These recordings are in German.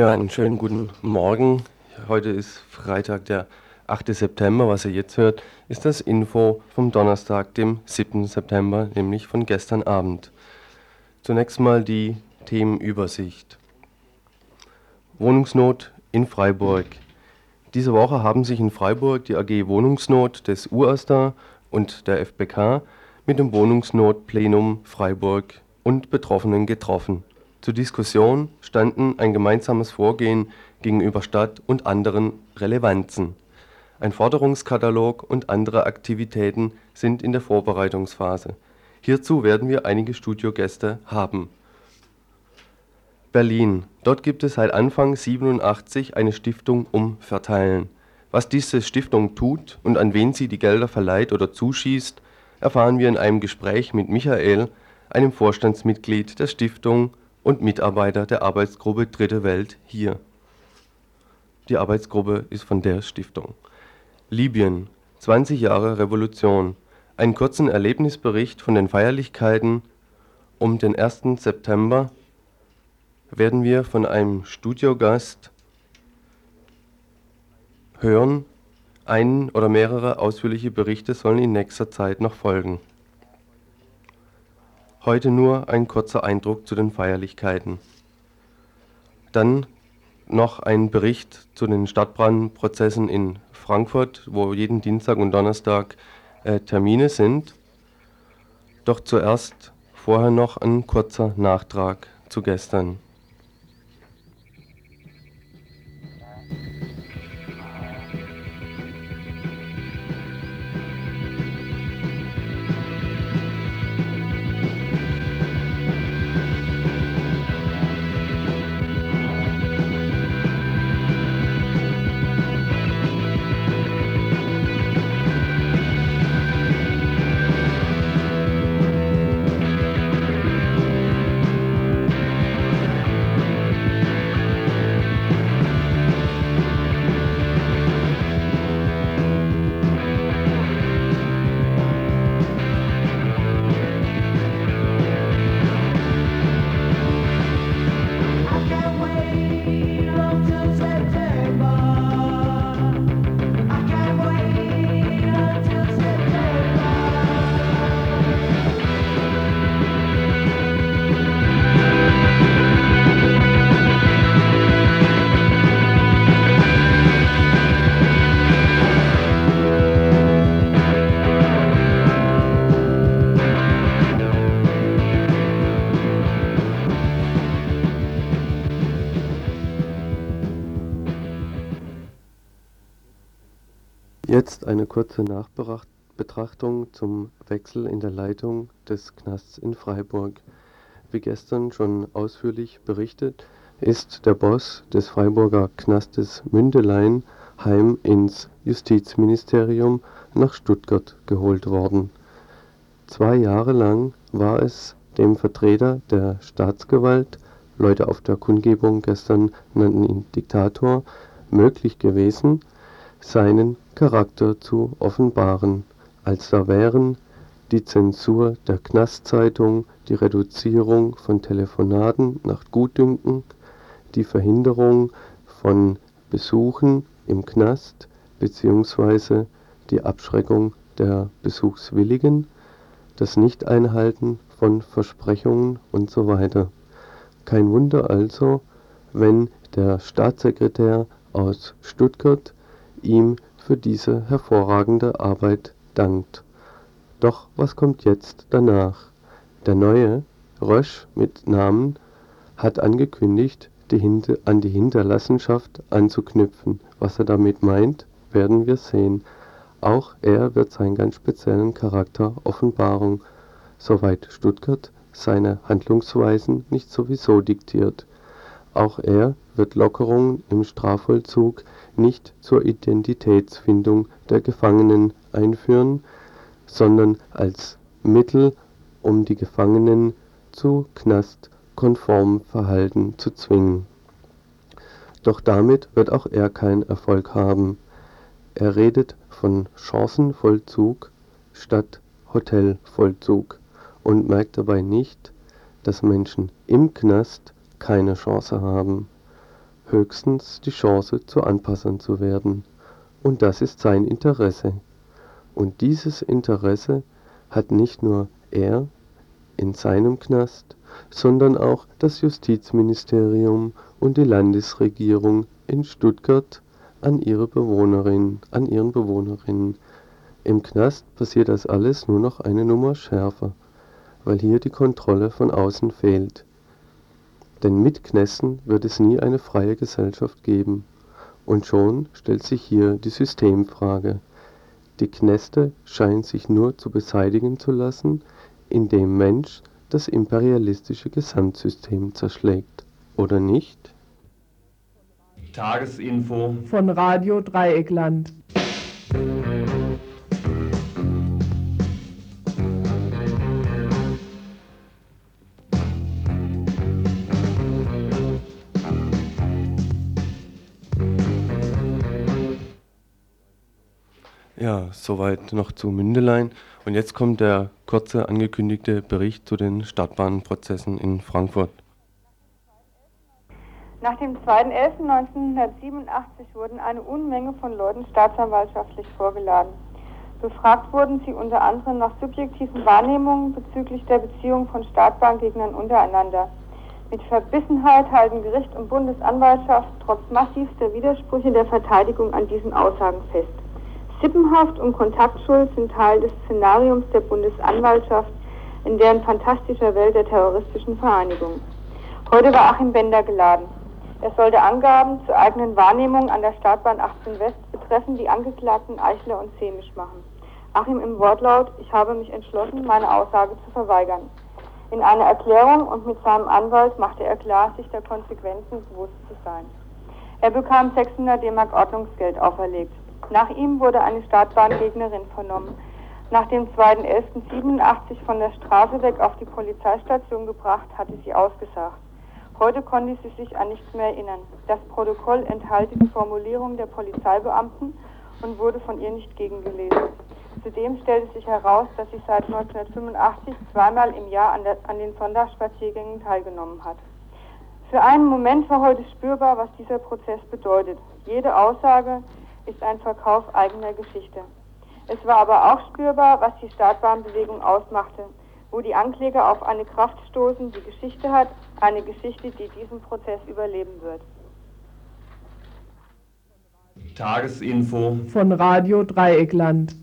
Ja, einen schönen guten Morgen. Heute ist Freitag, der 8. September. Was ihr jetzt hört, ist das Info vom Donnerstag, dem 7. September, nämlich von gestern Abend. Zunächst mal die Themenübersicht. Wohnungsnot in Freiburg. Diese Woche haben sich in Freiburg die AG Wohnungsnot des UASTA und der FBK mit dem Wohnungsnotplenum Freiburg und Betroffenen getroffen. Zur Diskussion standen ein gemeinsames Vorgehen gegenüber Stadt und anderen Relevanzen. Ein Forderungskatalog und andere Aktivitäten sind in der Vorbereitungsphase. Hierzu werden wir einige Studiogäste haben. Berlin. Dort gibt es seit Anfang 87 eine Stiftung Umverteilen. Was diese Stiftung tut und an wen sie die Gelder verleiht oder zuschießt, erfahren wir in einem Gespräch mit Michael, einem Vorstandsmitglied der Stiftung und Mitarbeiter der Arbeitsgruppe Dritte Welt hier. Die Arbeitsgruppe ist von der Stiftung. Libyen, 20 Jahre Revolution. Einen kurzen Erlebnisbericht von den Feierlichkeiten um den 1. September werden wir von einem Studiogast hören. Ein oder mehrere ausführliche Berichte sollen in nächster Zeit noch folgen. Heute nur ein kurzer Eindruck zu den Feierlichkeiten. Dann noch ein Bericht zu den Stadtbrandprozessen in Frankfurt, wo jeden Dienstag und Donnerstag äh, Termine sind. Doch zuerst vorher noch ein kurzer Nachtrag zu gestern. Kurze Nachbetrachtung zum Wechsel in der Leitung des Knasts in Freiburg. Wie gestern schon ausführlich berichtet, ist der Boss des Freiburger Knastes Mündelein heim ins Justizministerium nach Stuttgart geholt worden. Zwei Jahre lang war es dem Vertreter der Staatsgewalt, Leute auf der Kundgebung gestern nannten ihn Diktator, möglich gewesen seinen Charakter zu offenbaren, als da wären die Zensur der Knastzeitung, die Reduzierung von Telefonaten nach Gutdünken, die Verhinderung von Besuchen im Knast bzw. die Abschreckung der Besuchswilligen, das Nichteinhalten von Versprechungen usw. Kein Wunder also, wenn der Staatssekretär aus Stuttgart ihm für diese hervorragende Arbeit dankt. Doch was kommt jetzt danach? Der neue, Rösch mit Namen, hat angekündigt, die an die Hinterlassenschaft anzuknüpfen. Was er damit meint, werden wir sehen. Auch er wird seinen ganz speziellen Charakter offenbaren, soweit Stuttgart seine Handlungsweisen nicht sowieso diktiert. Auch er wird Lockerungen im Strafvollzug nicht zur Identitätsfindung der Gefangenen einführen, sondern als Mittel, um die Gefangenen zu knastkonformem Verhalten zu zwingen. Doch damit wird auch er keinen Erfolg haben. Er redet von Chancenvollzug statt Hotelvollzug und merkt dabei nicht, dass Menschen im Knast keine Chance haben höchstens die Chance, zu Anpassern zu werden. Und das ist sein Interesse. Und dieses Interesse hat nicht nur er in seinem Knast, sondern auch das Justizministerium und die Landesregierung in Stuttgart an ihre Bewohnerinnen, an ihren Bewohnerinnen. Im Knast passiert das alles nur noch eine Nummer schärfer, weil hier die Kontrolle von außen fehlt. Denn mit Knässen wird es nie eine freie Gesellschaft geben. Und schon stellt sich hier die Systemfrage. Die Knäste scheinen sich nur zu beseitigen zu lassen, indem Mensch das imperialistische Gesamtsystem zerschlägt. Oder nicht? Tagesinfo von Radio Dreieckland. Ja, soweit noch zu Mündelein. Und jetzt kommt der kurze angekündigte Bericht zu den Stadtbahnprozessen in Frankfurt. Nach dem 2.11.1987 wurden eine Unmenge von Leuten staatsanwaltschaftlich vorgeladen. Befragt wurden sie unter anderem nach subjektiven Wahrnehmungen bezüglich der Beziehung von Stadtbahngegnern untereinander. Mit Verbissenheit halten Gericht und Bundesanwaltschaft trotz massivster Widersprüche der Verteidigung an diesen Aussagen fest. Sippenhaft und Kontaktschuld sind Teil des Szenariums der Bundesanwaltschaft in deren fantastischer Welt der terroristischen Vereinigung. Heute war Achim Bender geladen. Er sollte Angaben zur eigenen Wahrnehmung an der Startbahn 18 West betreffend die Angeklagten Eichler und Semisch machen. Achim im Wortlaut, ich habe mich entschlossen, meine Aussage zu verweigern. In einer Erklärung und mit seinem Anwalt machte er klar, sich der Konsequenzen bewusst zu sein. Er bekam 600 D-Mark Ordnungsgeld auferlegt. Nach ihm wurde eine Startbahngegnerin vernommen. Nach dem 2.11.87 von der Straße weg auf die Polizeistation gebracht, hatte sie ausgesagt. Heute konnte sie sich an nichts mehr erinnern. Das Protokoll enthalte die Formulierung der Polizeibeamten und wurde von ihr nicht gegengelesen. Zudem stellte sich heraus, dass sie seit 1985 zweimal im Jahr an, der, an den Sonntagsspaziergängen teilgenommen hat. Für einen Moment war heute spürbar, was dieser Prozess bedeutet. Jede Aussage, ist ein Verkauf eigener Geschichte. Es war aber auch spürbar, was die Startbahnbewegung ausmachte, wo die Ankläger auf eine Kraft stoßen, die Geschichte hat, eine Geschichte, die diesen Prozess überleben wird. Tagesinfo von Radio Dreieckland.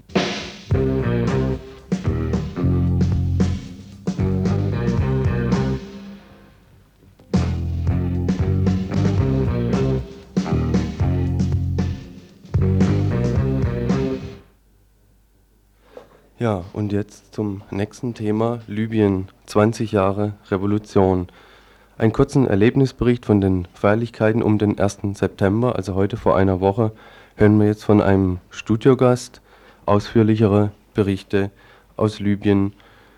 Ja, und jetzt zum nächsten Thema, Libyen, 20 Jahre Revolution. Einen kurzen Erlebnisbericht von den Feierlichkeiten um den 1. September, also heute vor einer Woche, hören wir jetzt von einem Studiogast. Ausführlichere Berichte aus Libyen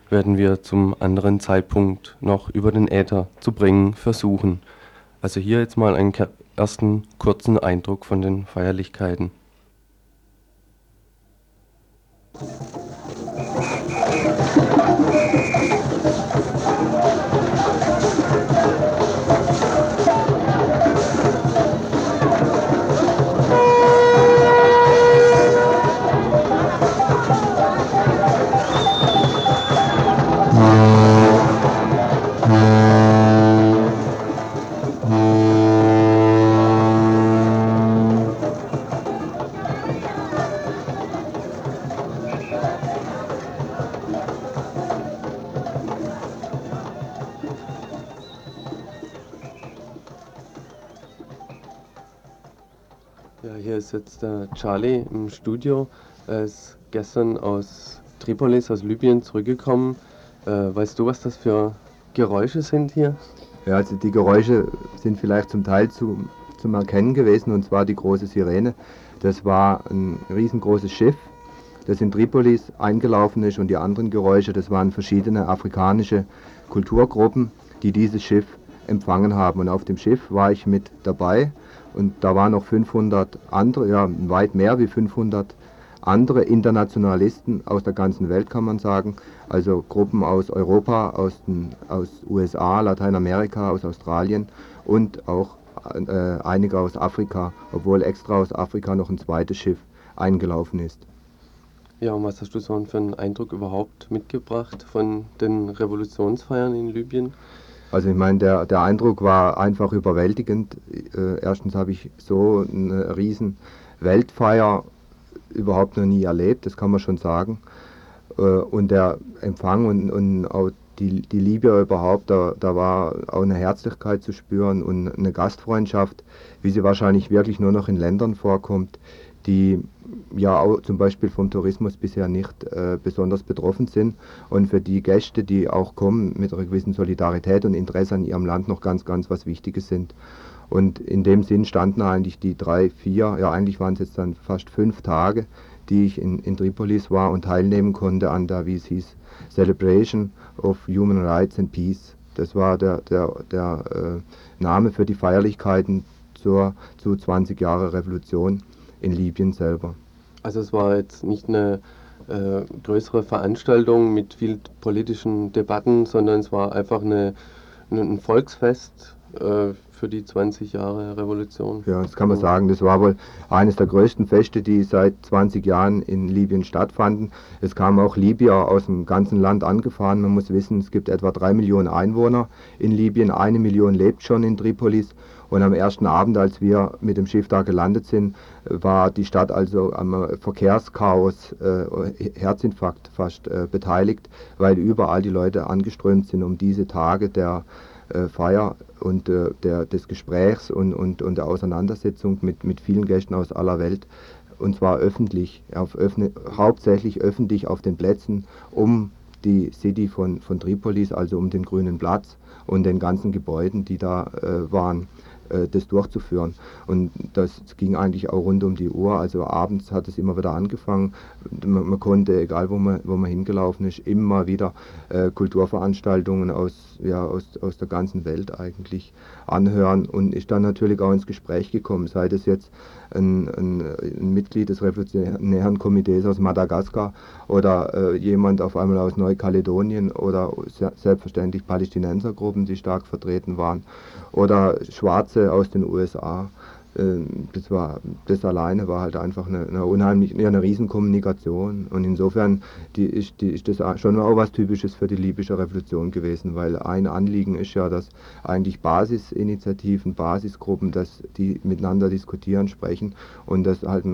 werden wir zum anderen Zeitpunkt noch über den Äther zu bringen versuchen. Also hier jetzt mal einen ersten kurzen Eindruck von den Feierlichkeiten. Ist jetzt der Charlie im Studio. Er ist gestern aus Tripolis, aus Libyen zurückgekommen. Äh, weißt du, was das für Geräusche sind hier? Ja, also die Geräusche sind vielleicht zum Teil zu, zum Erkennen gewesen, und zwar die große Sirene. Das war ein riesengroßes Schiff, das in Tripolis eingelaufen ist, und die anderen Geräusche, das waren verschiedene afrikanische Kulturgruppen, die dieses Schiff empfangen haben. Und auf dem Schiff war ich mit dabei und da waren noch 500 andere, ja weit mehr wie 500 andere Internationalisten aus der ganzen Welt, kann man sagen. Also Gruppen aus Europa, aus den aus USA, Lateinamerika, aus Australien und auch äh, einige aus Afrika, obwohl extra aus Afrika noch ein zweites Schiff eingelaufen ist. Ja, und was hast du so für einen Eindruck überhaupt mitgebracht von den Revolutionsfeiern in Libyen? Also ich meine, der, der Eindruck war einfach überwältigend. Äh, erstens habe ich so eine riesen Weltfeier überhaupt noch nie erlebt, das kann man schon sagen. Äh, und der Empfang und, und auch die, die Liebe überhaupt, da, da war auch eine Herzlichkeit zu spüren und eine Gastfreundschaft, wie sie wahrscheinlich wirklich nur noch in Ländern vorkommt, die ja auch zum Beispiel vom Tourismus bisher nicht äh, besonders betroffen sind und für die Gäste, die auch kommen, mit einer gewissen Solidarität und Interesse an ihrem Land noch ganz, ganz was Wichtiges sind. Und in dem Sinn standen eigentlich die drei, vier, ja eigentlich waren es jetzt dann fast fünf Tage, die ich in, in Tripolis war und teilnehmen konnte an der, wie es hieß, Celebration of Human Rights and Peace. Das war der, der, der äh, Name für die Feierlichkeiten zur, zu 20 Jahre Revolution in Libyen selber. Also es war jetzt nicht eine äh, größere Veranstaltung mit vielen politischen Debatten, sondern es war einfach eine, ein Volksfest äh, für die 20 Jahre Revolution. Ja, das kann man sagen. Das war wohl eines der größten Feste, die seit 20 Jahren in Libyen stattfanden. Es kamen auch Libyer aus dem ganzen Land angefahren. Man muss wissen, es gibt etwa drei Millionen Einwohner in Libyen. Eine Million lebt schon in Tripolis. Und am ersten Abend, als wir mit dem Schiff da gelandet sind, war die Stadt also am Verkehrschaos, äh, Herzinfarkt fast äh, beteiligt, weil überall die Leute angeströmt sind, um diese Tage der äh, Feier und äh, der, des Gesprächs und, und, und der Auseinandersetzung mit, mit vielen Gästen aus aller Welt. Und zwar öffentlich, auf öffne, hauptsächlich öffentlich auf den Plätzen um die City von, von Tripolis, also um den Grünen Platz und den ganzen Gebäuden, die da äh, waren. äh, das durchzuführen. Und das ging eigentlich auch rund um die Uhr. Also abends hat es immer wieder angefangen. Man, man konnte, egal wo man, wo man hingelaufen ist, immer wieder äh, Kulturveranstaltungen aus, ja, aus, aus der ganzen Welt eigentlich anhören und ist dann natürlich auch ins Gespräch gekommen, sei das jetzt ein, ein, ein Mitglied des Revolutionären Komitees aus Madagaskar oder äh, jemand auf einmal aus Neukaledonien oder selbstverständlich Palästinensergruppen, die stark vertreten waren oder Schwarze aus den USA. Ähm, das war das alleine war halt einfach eine, eine unheimlich ja, eine Riesenkommunikation und insofern die ist, die ist das schon auch was Typisches für die libysche Revolution gewesen, weil ein Anliegen ist ja, dass eigentlich Basisinitiativen, Basisgruppen, dass die miteinander diskutieren, sprechen und das halt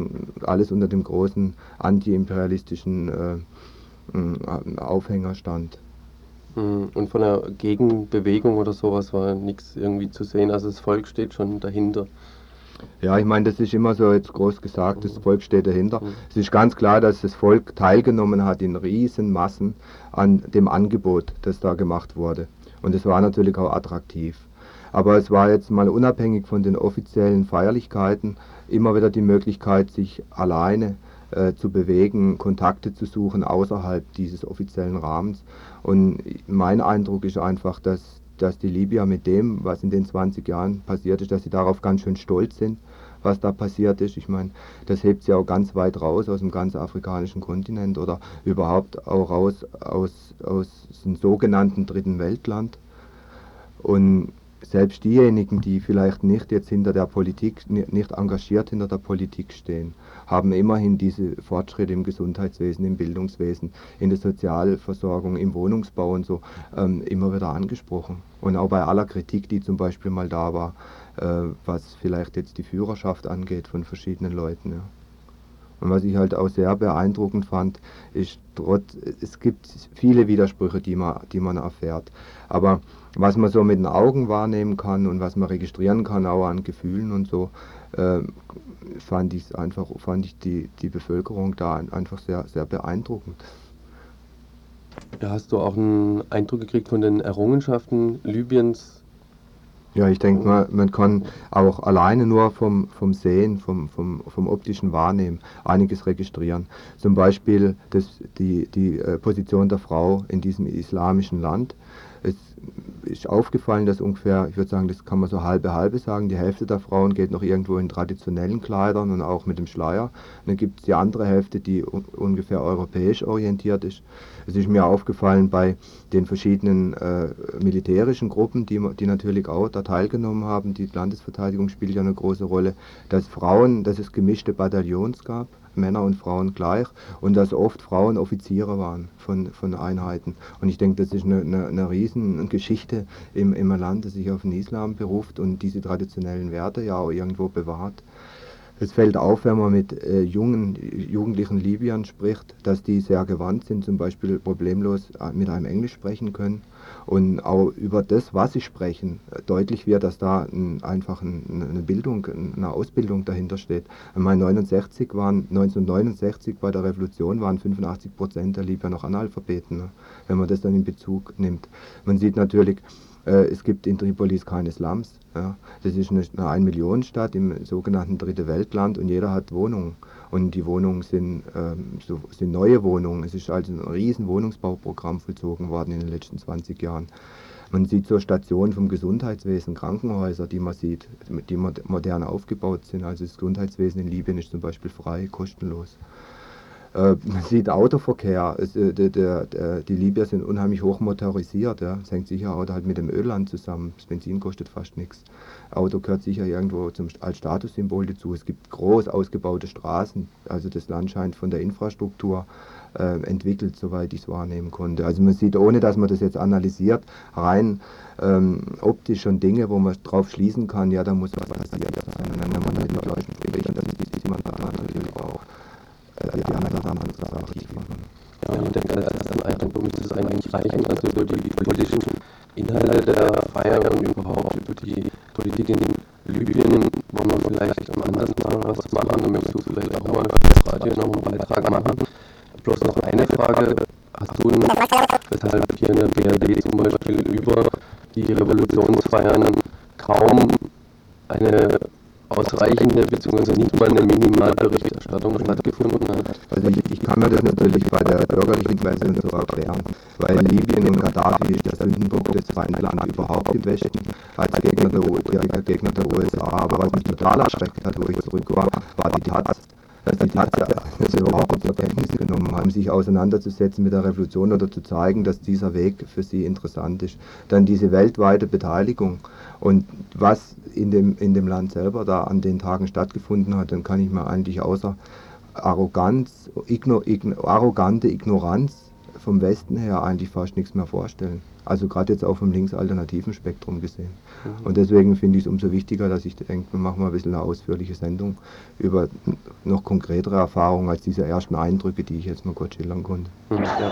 alles unter dem großen antiimperialistischen äh, Aufhänger stand. Hm, und von der Gegenbewegung oder sowas war nichts irgendwie zu sehen. Also das Volk steht schon dahinter. Ja, ich meine, das ist immer so jetzt groß gesagt, das Volk steht dahinter. Es ist ganz klar, dass das Volk teilgenommen hat in Riesenmassen an dem Angebot, das da gemacht wurde. Und es war natürlich auch attraktiv. Aber es war jetzt mal unabhängig von den offiziellen Feierlichkeiten immer wieder die Möglichkeit, sich alleine äh, zu bewegen, Kontakte zu suchen außerhalb dieses offiziellen Rahmens. Und mein Eindruck ist einfach, dass dass die Libyer mit dem, was in den 20 Jahren passiert ist, dass sie darauf ganz schön stolz sind, was da passiert ist. Ich meine, das hebt sie auch ganz weit raus aus dem ganzen afrikanischen Kontinent oder überhaupt auch raus aus, aus dem sogenannten Dritten Weltland. Und selbst diejenigen, die vielleicht nicht jetzt hinter der Politik, nicht engagiert hinter der Politik stehen, haben immerhin diese Fortschritte im Gesundheitswesen, im Bildungswesen, in der Sozialversorgung, im Wohnungsbau und so ähm, immer wieder angesprochen. Und auch bei aller Kritik, die zum Beispiel mal da war, äh, was vielleicht jetzt die Führerschaft angeht von verschiedenen Leuten. Ja. Und was ich halt auch sehr beeindruckend fand, ist, trotz, es gibt viele Widersprüche, die man, die man erfährt. Aber was man so mit den Augen wahrnehmen kann und was man registrieren kann, auch an Gefühlen und so, fand ich einfach, fand ich die, die Bevölkerung da einfach sehr, sehr beeindruckend. Ja, hast du auch einen Eindruck gekriegt von den Errungenschaften Libyens? Ja, ich denke mal, man kann auch alleine nur vom, vom Sehen, vom, vom, vom optischen Wahrnehmen einiges registrieren. Zum Beispiel das, die, die äh, Position der Frau in diesem islamischen Land Es ist aufgefallen, dass ungefähr, ich würde sagen, das kann man so halbe halbe sagen, die Hälfte der Frauen geht noch irgendwo in traditionellen Kleidern und auch mit dem Schleier. Und dann gibt es die andere Hälfte, die un ungefähr europäisch orientiert ist. Es ist mir aufgefallen bei den verschiedenen äh, militärischen Gruppen, die, die natürlich auch da teilgenommen haben. Die Landesverteidigung spielt ja eine große Rolle, dass Frauen, dass es gemischte Bataillons gab Männer und Frauen gleich und dass oft Frauen Offiziere waren von, von Einheiten. Und ich denke, das ist eine, eine, eine Riesengeschichte im, im Land, das sich auf den Islam beruft und diese traditionellen Werte ja auch irgendwo bewahrt. Es fällt auf, wenn man mit äh, jungen, jugendlichen Libyern spricht, dass die sehr gewandt sind, zum Beispiel problemlos äh, mit einem Englisch sprechen können und auch über das, was sie sprechen, deutlich wird, dass da ein, einfach ein, eine Bildung, eine Ausbildung dahinter steht. Einmal 69 waren, 1969 bei der Revolution waren 85 Prozent der Libyer noch Analphabeten, ne? wenn man das dann in Bezug nimmt. Man sieht natürlich, äh, es gibt in Tripolis keine Slums. Ja. Das ist eine, eine Ein-Millionen-Stadt im sogenannten Dritte Weltland und jeder hat Wohnungen. Und die Wohnungen sind, ähm, so, sind neue Wohnungen. Es ist also ein riesen Wohnungsbauprogramm vollzogen worden in den letzten 20 Jahren. Man sieht so Stationen vom Gesundheitswesen, Krankenhäuser, die man sieht, die modern aufgebaut sind. Also das Gesundheitswesen in Libyen ist zum Beispiel frei, kostenlos. Äh, man sieht Autoverkehr, äh, die Libyer sind unheimlich hoch motorisiert. Ja. Das hängt sicher auch halt mit dem Ölland zusammen. Das Benzin kostet fast nichts. Auto gehört sicher irgendwo zum, als Statussymbol dazu. Es gibt groß ausgebaute Straßen. Also das Land scheint von der Infrastruktur äh, entwickelt, soweit ich es wahrnehmen konnte. Also man sieht, ohne dass man das jetzt analysiert, rein ähm, optisch schon Dinge, wo man drauf schließen kann, ja, da muss was passiert sein. Und wenn man mit den Leuten spricht, dann sieht man da äh, die anderen Sachen aktiv machen. Ja, ich denke, als ersten Eindruck müsste es eigentlich reichen, also über die politischen Inhalte der Feier und überhaupt über die Politik in Libyen wollen wir vielleicht am anderen Mal was machen, dann möchtest du vielleicht auch mal das Radio noch einen Beitrag machen. Bloß noch eine Frage, hast du einen, weshalb hier in der BRD zum Beispiel über die Revolutionsfeiern kaum eine ausreichende bzw. nicht mal eine hat. Also mir das natürlich bei der bürgerlichen Presse so erklären, weil Libyen und Gaddafi ist der Sündenbock des Feindlands überhaupt im Westen als Gegner der, Gegner der USA. Aber was mich total erschreckt hat, wo ich zurück war, war die Taz dass die Tatsache, überhaupt zur Kenntnis genommen haben, sich auseinanderzusetzen mit der Revolution oder zu zeigen, dass dieser Weg für sie interessant ist. Dann diese weltweite Beteiligung und was in dem, in dem Land selber da an den Tagen stattgefunden hat, dann kann ich mir eigentlich außer Arroganz, igno, igno, arrogante Ignoranz vom Westen her eigentlich fast nichts mehr vorstellen. Also gerade jetzt auch vom linksalternativen Spektrum gesehen. Mhm. Und deswegen finde ich es umso wichtiger, dass ich denke, wir machen mal ein bisschen eine ausführliche Sendung über noch konkretere Erfahrungen als diese ersten Eindrücke, die ich jetzt mal kurz schildern konnte. Mhm. Ja,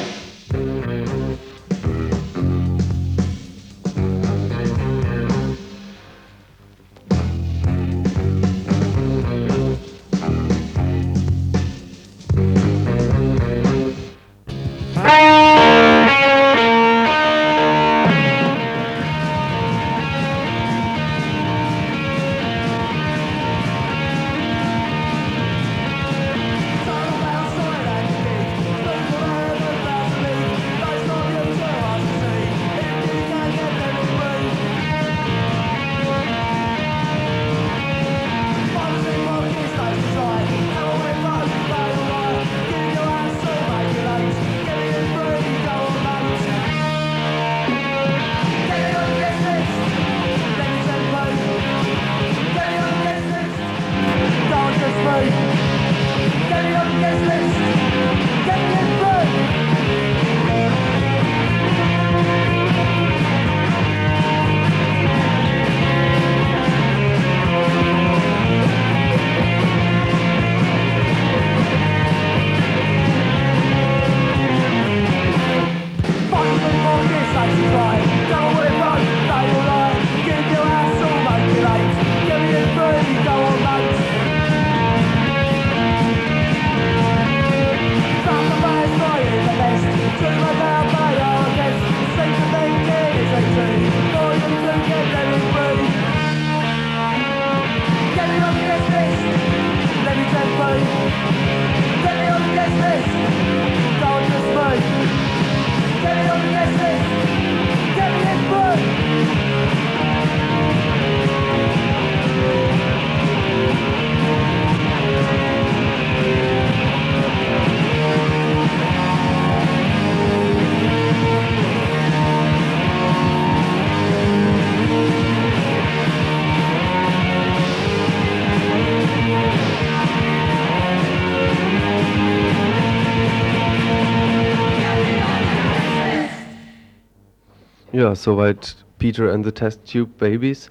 Soweit Peter and the Test Tube Babies.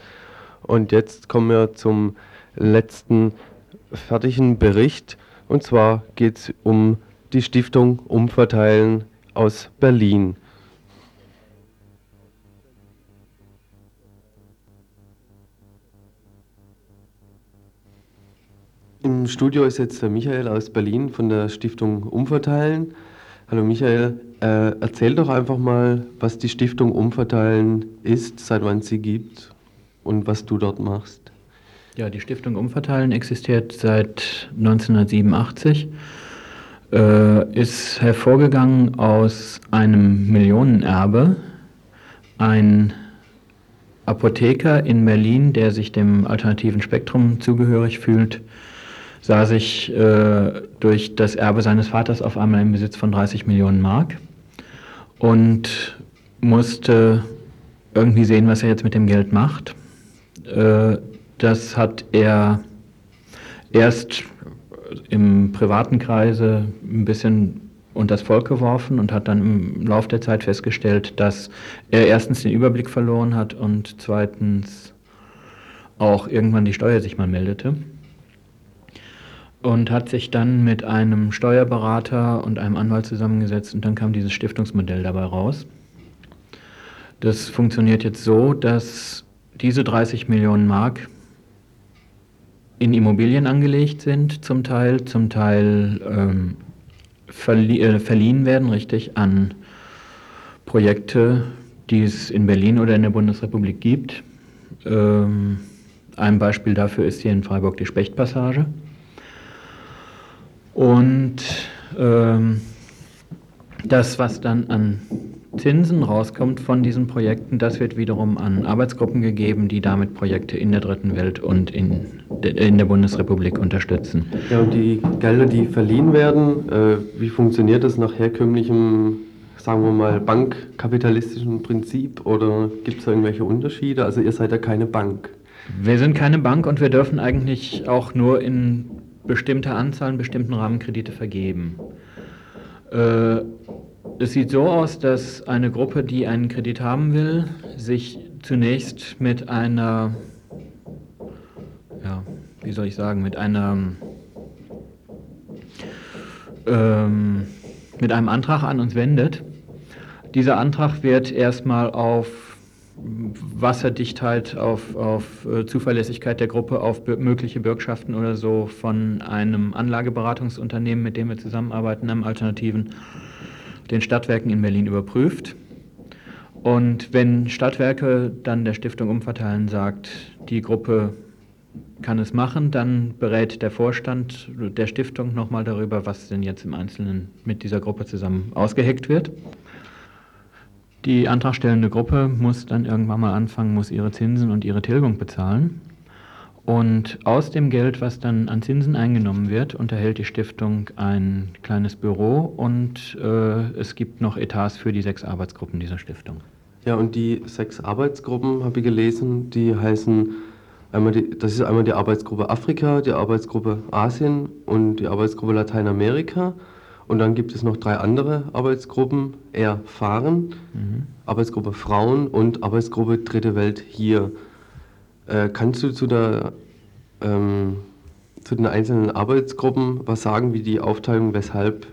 Und jetzt kommen wir zum letzten fertigen Bericht. Und zwar geht es um die Stiftung Umverteilen aus Berlin. Im Studio ist jetzt der Michael aus Berlin von der Stiftung Umverteilen. Hallo Michael, äh, erzähl doch einfach mal, was die Stiftung Umverteilen ist, seit wann sie gibt und was du dort machst. Ja, die Stiftung Umverteilen existiert seit 1987, äh, ist hervorgegangen aus einem Millionenerbe. Ein Apotheker in Berlin, der sich dem alternativen Spektrum zugehörig fühlt, sah sich äh, durch das Erbe seines Vaters auf einmal im Besitz von 30 Millionen Mark und musste irgendwie sehen, was er jetzt mit dem Geld macht. Äh, das hat er erst im privaten Kreise ein bisschen unter das Volk geworfen und hat dann im Laufe der Zeit festgestellt, dass er erstens den Überblick verloren hat und zweitens auch irgendwann die Steuer sich mal meldete und hat sich dann mit einem Steuerberater und einem Anwalt zusammengesetzt und dann kam dieses Stiftungsmodell dabei raus. Das funktioniert jetzt so, dass diese 30 Millionen Mark in Immobilien angelegt sind, zum Teil, zum Teil ähm, verlie äh, verliehen werden, richtig, an Projekte, die es in Berlin oder in der Bundesrepublik gibt. Ähm, ein Beispiel dafür ist hier in Freiburg die Spechtpassage. Und ähm, das, was dann an Zinsen rauskommt von diesen Projekten, das wird wiederum an Arbeitsgruppen gegeben, die damit Projekte in der dritten Welt und in, in der Bundesrepublik unterstützen. Ja, und die Gelder, die verliehen werden, äh, wie funktioniert das nach herkömmlichem, sagen wir mal, bankkapitalistischen Prinzip oder gibt es da irgendwelche Unterschiede? Also ihr seid ja keine Bank. Wir sind keine Bank und wir dürfen eigentlich auch nur in bestimmte Anzahl, bestimmten Rahmenkredite vergeben. Äh, es sieht so aus, dass eine Gruppe, die einen Kredit haben will, sich zunächst mit einer, ja, wie soll ich sagen, mit einer, ähm, mit einem Antrag an uns wendet. Dieser Antrag wird erstmal auf Wasserdichtheit, auf, auf äh, Zuverlässigkeit der Gruppe, auf mögliche Bürgschaften oder so von einem Anlageberatungsunternehmen, mit dem wir zusammenarbeiten, einem Alternativen, den Stadtwerken in Berlin überprüft. Und wenn Stadtwerke dann der Stiftung umverteilen sagt, die Gruppe kann es machen, dann berät der Vorstand der Stiftung nochmal darüber, was denn jetzt im Einzelnen mit dieser Gruppe zusammen ausgeheckt wird. Die antragstellende Gruppe muss dann irgendwann mal anfangen, muss ihre Zinsen und ihre Tilgung bezahlen. Und aus dem Geld, was dann an Zinsen eingenommen wird, unterhält die Stiftung ein kleines Büro und äh, es gibt noch Etats für die sechs Arbeitsgruppen dieser Stiftung. Ja, und die sechs Arbeitsgruppen, habe ich gelesen, die heißen, einmal die, das ist einmal die Arbeitsgruppe Afrika, die Arbeitsgruppe Asien und die Arbeitsgruppe Lateinamerika. Und dann gibt es noch drei andere Arbeitsgruppen, Erfahren, mhm. Arbeitsgruppe Frauen und Arbeitsgruppe Dritte Welt hier. Äh, kannst du zu, der, ähm, zu den einzelnen Arbeitsgruppen was sagen, wie die Aufteilung, weshalb,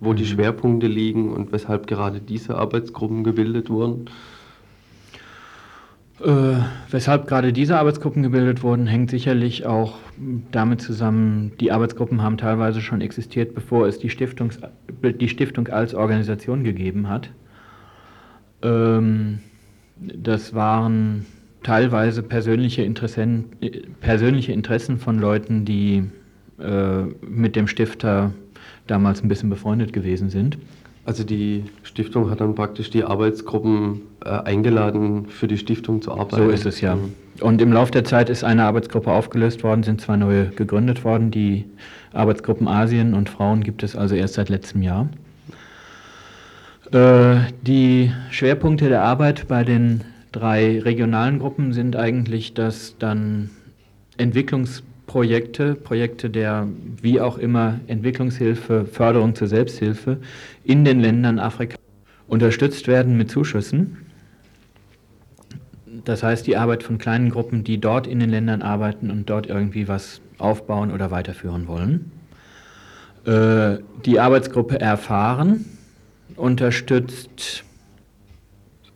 wo mhm. die Schwerpunkte liegen und weshalb gerade diese Arbeitsgruppen gebildet wurden? Äh, weshalb gerade diese Arbeitsgruppen gebildet wurden, hängt sicherlich auch damit zusammen, die Arbeitsgruppen haben teilweise schon existiert, bevor es die, Stiftungs die Stiftung als Organisation gegeben hat. Ähm, das waren teilweise persönliche, Interessen, persönliche Interessen von Leuten, die äh, mit dem Stifter damals ein bisschen befreundet gewesen sind. Also die Stiftung hat dann praktisch die Arbeitsgruppen äh, eingeladen, für die Stiftung zu arbeiten. So ist es ja. Und im Laufe der Zeit ist eine Arbeitsgruppe aufgelöst worden, sind zwei neue gegründet worden. Die Arbeitsgruppen Asien und Frauen gibt es also erst seit letztem Jahr. Äh, die Schwerpunkte der Arbeit bei den drei regionalen Gruppen sind eigentlich, dass dann Entwicklungs Projekte, Projekte der wie auch immer Entwicklungshilfe, Förderung zur Selbsthilfe in den Ländern Afrika unterstützt werden mit Zuschüssen. das heißt die Arbeit von kleinen Gruppen, die dort in den Ländern arbeiten und dort irgendwie was aufbauen oder weiterführen wollen. Äh, die Arbeitsgruppe Erfahren unterstützt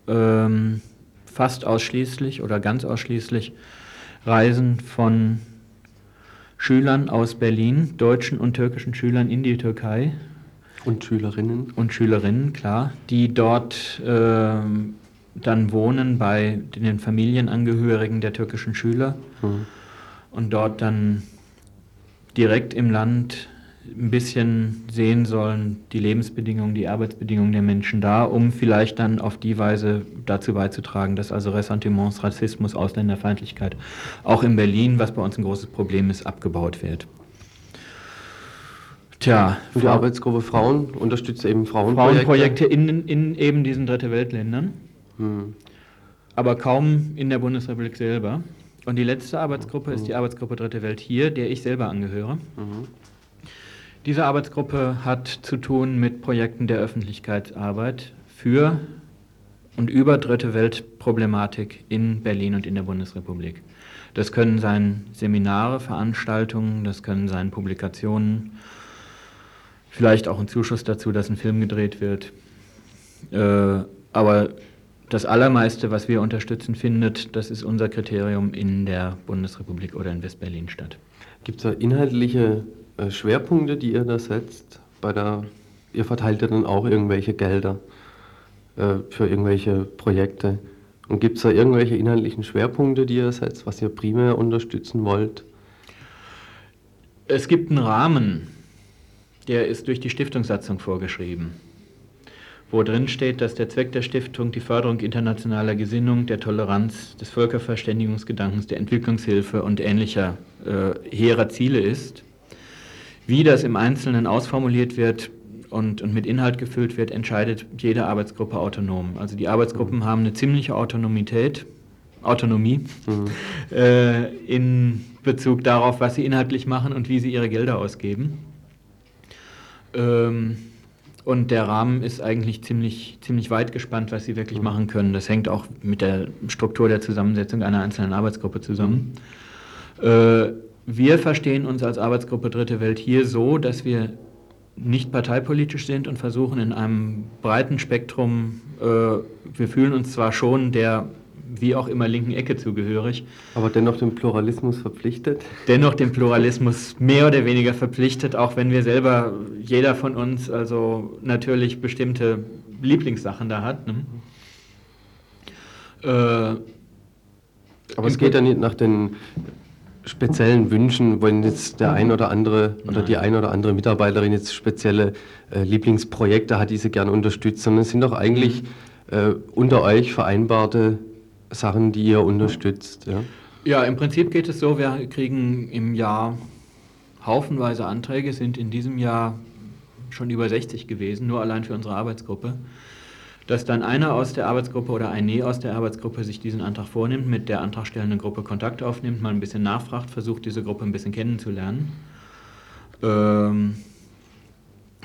ähm, fast ausschließlich oder ganz ausschließlich Reisen von Schülern aus Berlin, deutschen und türkischen Schülern in die Türkei. Und Schülerinnen. Und Schülerinnen, klar, die dort äh, dann wohnen bei den Familienangehörigen der türkischen Schüler mhm. und dort dann direkt im Land ein bisschen sehen sollen, die Lebensbedingungen, die Arbeitsbedingungen der Menschen da, um vielleicht dann auf die Weise dazu beizutragen, dass also Ressentiments, Rassismus, Ausländerfeindlichkeit auch in Berlin, was bei uns ein großes Problem ist, abgebaut wird. Tja. Und die Arbeitsgruppe Frauen unterstützt eben Frauenprojekte? Frauenprojekte in, in eben diesen Dritte Weltländern, hm. aber kaum in der Bundesrepublik selber. Und die letzte Arbeitsgruppe ist die Arbeitsgruppe Dritte Welt hier, der ich selber angehöre. Mhm. Diese Arbeitsgruppe hat zu tun mit Projekten der Öffentlichkeitsarbeit für und über dritte Weltproblematik in Berlin und in der Bundesrepublik. Das können sein Seminare, Veranstaltungen, das können sein Publikationen, vielleicht auch ein Zuschuss dazu, dass ein Film gedreht wird. Äh, aber das Allermeiste, was wir unterstützen, findet, das ist unser Kriterium in der Bundesrepublik oder in Westberlin statt. Gibt es da inhaltliche Schwerpunkte, die ihr da setzt? Bei der, ihr verteilt ja dann auch irgendwelche Gelder äh, für irgendwelche Projekte. Und gibt es da irgendwelche inhaltlichen Schwerpunkte, die ihr setzt, was ihr primär unterstützen wollt? Es gibt einen Rahmen, der ist durch die Stiftungssatzung vorgeschrieben, wo drin steht, dass der Zweck der Stiftung die Förderung internationaler Gesinnung, der Toleranz, des Völkerverständigungsgedankens, der Entwicklungshilfe und ähnlicher äh, hehrer Ziele ist. Wie das im Einzelnen ausformuliert wird und, und mit Inhalt gefüllt wird, entscheidet jede Arbeitsgruppe autonom. Also die Arbeitsgruppen mhm. haben eine ziemliche Autonomität, Autonomie mhm. äh, in Bezug darauf, was sie inhaltlich machen und wie sie ihre Gelder ausgeben. Ähm, und der Rahmen ist eigentlich ziemlich, ziemlich weit gespannt, was sie wirklich mhm. machen können. Das hängt auch mit der Struktur der Zusammensetzung einer einzelnen Arbeitsgruppe zusammen. Mhm. Äh, wir verstehen uns als Arbeitsgruppe Dritte Welt hier so, dass wir nicht parteipolitisch sind und versuchen in einem breiten Spektrum, äh, wir fühlen uns zwar schon der wie auch immer linken Ecke zugehörig. Aber dennoch dem Pluralismus verpflichtet? Dennoch dem Pluralismus mehr oder weniger verpflichtet, auch wenn wir selber, jeder von uns, also natürlich bestimmte Lieblingssachen da hat. Ne? Äh, aber es geht ja nicht nach den speziellen Wünschen, wenn jetzt der ein oder andere oder die ein oder andere Mitarbeiterin jetzt spezielle äh, Lieblingsprojekte hat, die sie gerne unterstützt, sondern es sind doch eigentlich äh, unter euch vereinbarte Sachen, die ihr unterstützt. Ja? ja, im Prinzip geht es so, wir kriegen im Jahr haufenweise Anträge, sind in diesem Jahr schon über 60 gewesen, nur allein für unsere Arbeitsgruppe dass dann einer aus der Arbeitsgruppe oder eine aus der Arbeitsgruppe sich diesen Antrag vornimmt, mit der antragstellenden Gruppe Kontakt aufnimmt, mal ein bisschen nachfragt, versucht diese Gruppe ein bisschen kennenzulernen. Ähm,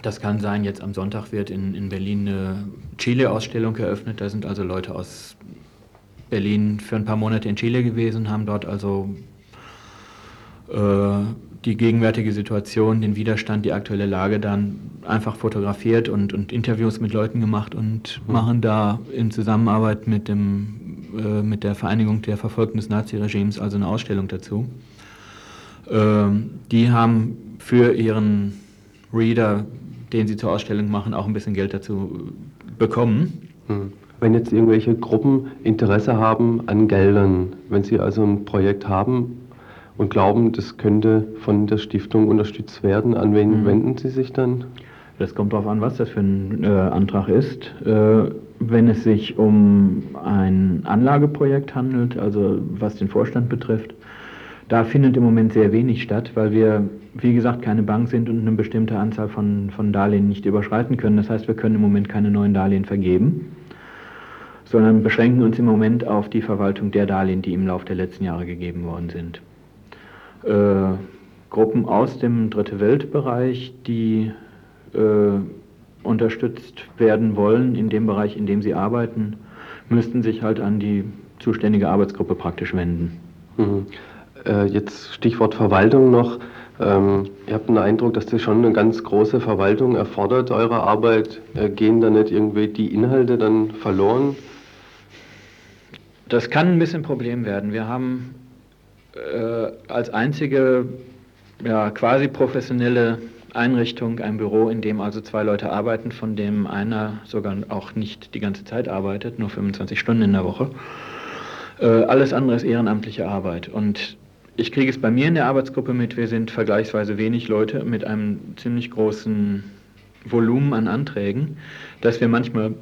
das kann sein, jetzt am Sonntag wird in, in Berlin eine Chile-Ausstellung eröffnet. Da sind also Leute aus Berlin für ein paar Monate in Chile gewesen, haben dort also äh, die gegenwärtige Situation, den Widerstand, die aktuelle Lage dann einfach fotografiert und, und Interviews mit Leuten gemacht und mhm. machen da in Zusammenarbeit mit, dem, äh, mit der Vereinigung der Verfolgten des Naziregimes also eine Ausstellung dazu. Ähm, die haben für ihren Reader, den sie zur Ausstellung machen, auch ein bisschen Geld dazu bekommen. Mhm. Wenn jetzt irgendwelche Gruppen Interesse haben an Geldern, wenn sie also ein Projekt haben, und glauben, das könnte von der Stiftung unterstützt werden. An wen mhm. wenden Sie sich dann? Das kommt darauf an, was das für ein äh, Antrag ist. Äh, wenn es sich um ein Anlageprojekt handelt, also was den Vorstand betrifft, da findet im Moment sehr wenig statt, weil wir, wie gesagt, keine Bank sind und eine bestimmte Anzahl von, von Darlehen nicht überschreiten können. Das heißt, wir können im Moment keine neuen Darlehen vergeben, sondern beschränken uns im Moment auf die Verwaltung der Darlehen, die im Laufe der letzten Jahre gegeben worden sind äh, Gruppen aus dem Dritte Weltbereich, die äh, unterstützt werden wollen in dem Bereich, in dem sie arbeiten, müssten sich halt an die zuständige Arbeitsgruppe praktisch wenden. Mhm. Äh, jetzt Stichwort Verwaltung noch. Ähm, ihr habt den Eindruck, dass das schon eine ganz große Verwaltung erfordert, eure Arbeit. Äh, gehen da nicht irgendwie die Inhalte dann verloren? Das kann ein bisschen ein Problem werden. Wir haben äh, als einzige ja, quasi professionelle Einrichtung ein Büro, in dem also zwei Leute arbeiten, von dem einer sogar auch nicht die ganze Zeit arbeitet, nur 25 Stunden in der Woche. Äh, alles andere ist ehrenamtliche Arbeit. Und ich kriege es bei mir in der Arbeitsgruppe mit, wir sind vergleichsweise wenig Leute mit einem ziemlich großen Volumen an Anträgen, dass wir manchmal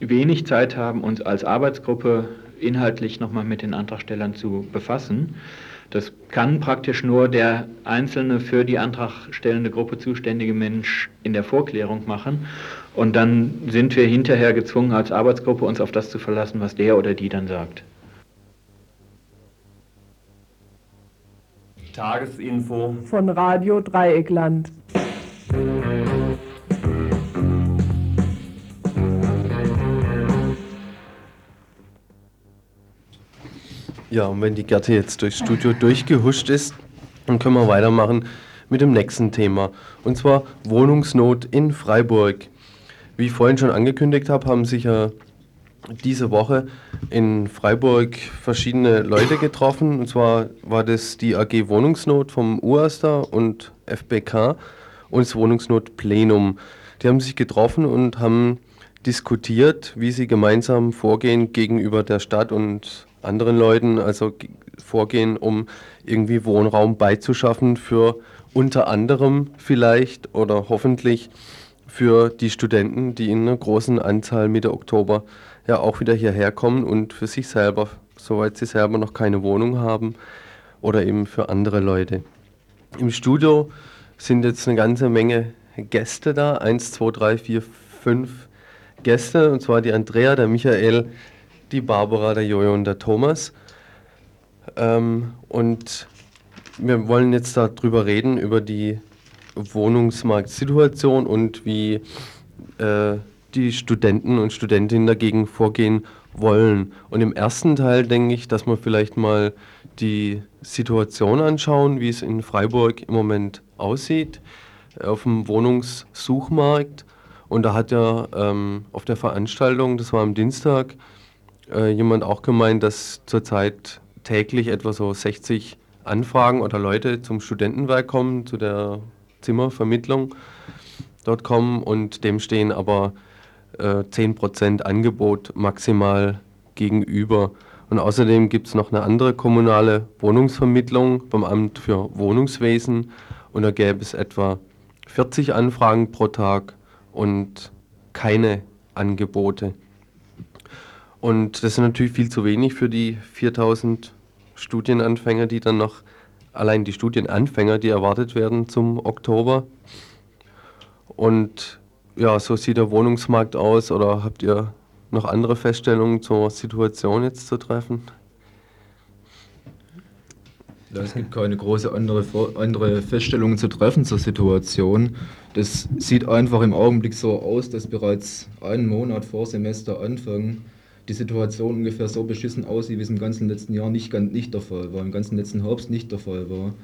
wenig Zeit haben, uns als Arbeitsgruppe inhaltlich nochmal mit den Antragstellern zu befassen. Das kann praktisch nur der einzelne für die antragstellende Gruppe zuständige Mensch in der Vorklärung machen. Und dann sind wir hinterher gezwungen, als Arbeitsgruppe uns auf das zu verlassen, was der oder die dann sagt. Tagesinfo von Radio Dreieckland. Ja, und wenn die Gerte jetzt durchs Studio durchgehuscht ist, dann können wir weitermachen mit dem nächsten Thema. Und zwar Wohnungsnot in Freiburg. Wie ich vorhin schon angekündigt habe, haben sich ja diese Woche in Freiburg verschiedene Leute getroffen. Und zwar war das die AG Wohnungsnot vom UASTA und FBK und das Wohnungsnotplenum. Die haben sich getroffen und haben diskutiert, wie sie gemeinsam vorgehen gegenüber der Stadt und anderen Leuten, also vorgehen, um irgendwie Wohnraum beizuschaffen für unter anderem vielleicht oder hoffentlich für die Studenten, die in einer großen Anzahl Mitte Oktober ja auch wieder hierher kommen und für sich selber, soweit sie selber noch keine Wohnung haben oder eben für andere Leute. Im Studio sind jetzt eine ganze Menge Gäste da, eins, zwei, drei, vier, fünf Gäste, und zwar die Andrea, der Michael, die Barbara, der Jojo und der Thomas. Ähm, und wir wollen jetzt darüber reden, über die Wohnungsmarktsituation und wie äh, die Studenten und Studentinnen dagegen vorgehen wollen. Und im ersten Teil denke ich, dass wir vielleicht mal die Situation anschauen, wie es in Freiburg im Moment aussieht, auf dem Wohnungssuchmarkt. Und da hat ja ähm, auf der Veranstaltung, das war am Dienstag, äh, jemand auch gemeint, dass zurzeit täglich etwa so 60 Anfragen oder Leute zum Studentenwerk kommen, zu der Zimmervermittlung dort kommen und dem stehen aber äh, 10% Angebot maximal gegenüber. Und außerdem gibt es noch eine andere kommunale Wohnungsvermittlung beim Amt für Wohnungswesen und da gäbe es etwa 40 Anfragen pro Tag und keine Angebote. Und das ist natürlich viel zu wenig für die 4000 Studienanfänger, die dann noch, allein die Studienanfänger, die erwartet werden zum Oktober. Und ja, so sieht der Wohnungsmarkt aus. Oder habt ihr noch andere Feststellungen zur Situation jetzt zu treffen? Es gibt keine große andere, andere Feststellungen zu treffen zur Situation. Das sieht einfach im Augenblick so aus, dass bereits einen Monat vor Semesteranfang die Situation ungefähr so beschissen aussieht, wie es im ganzen letzten Jahr nicht, nicht der Fall war, im ganzen letzten Herbst nicht der Fall war,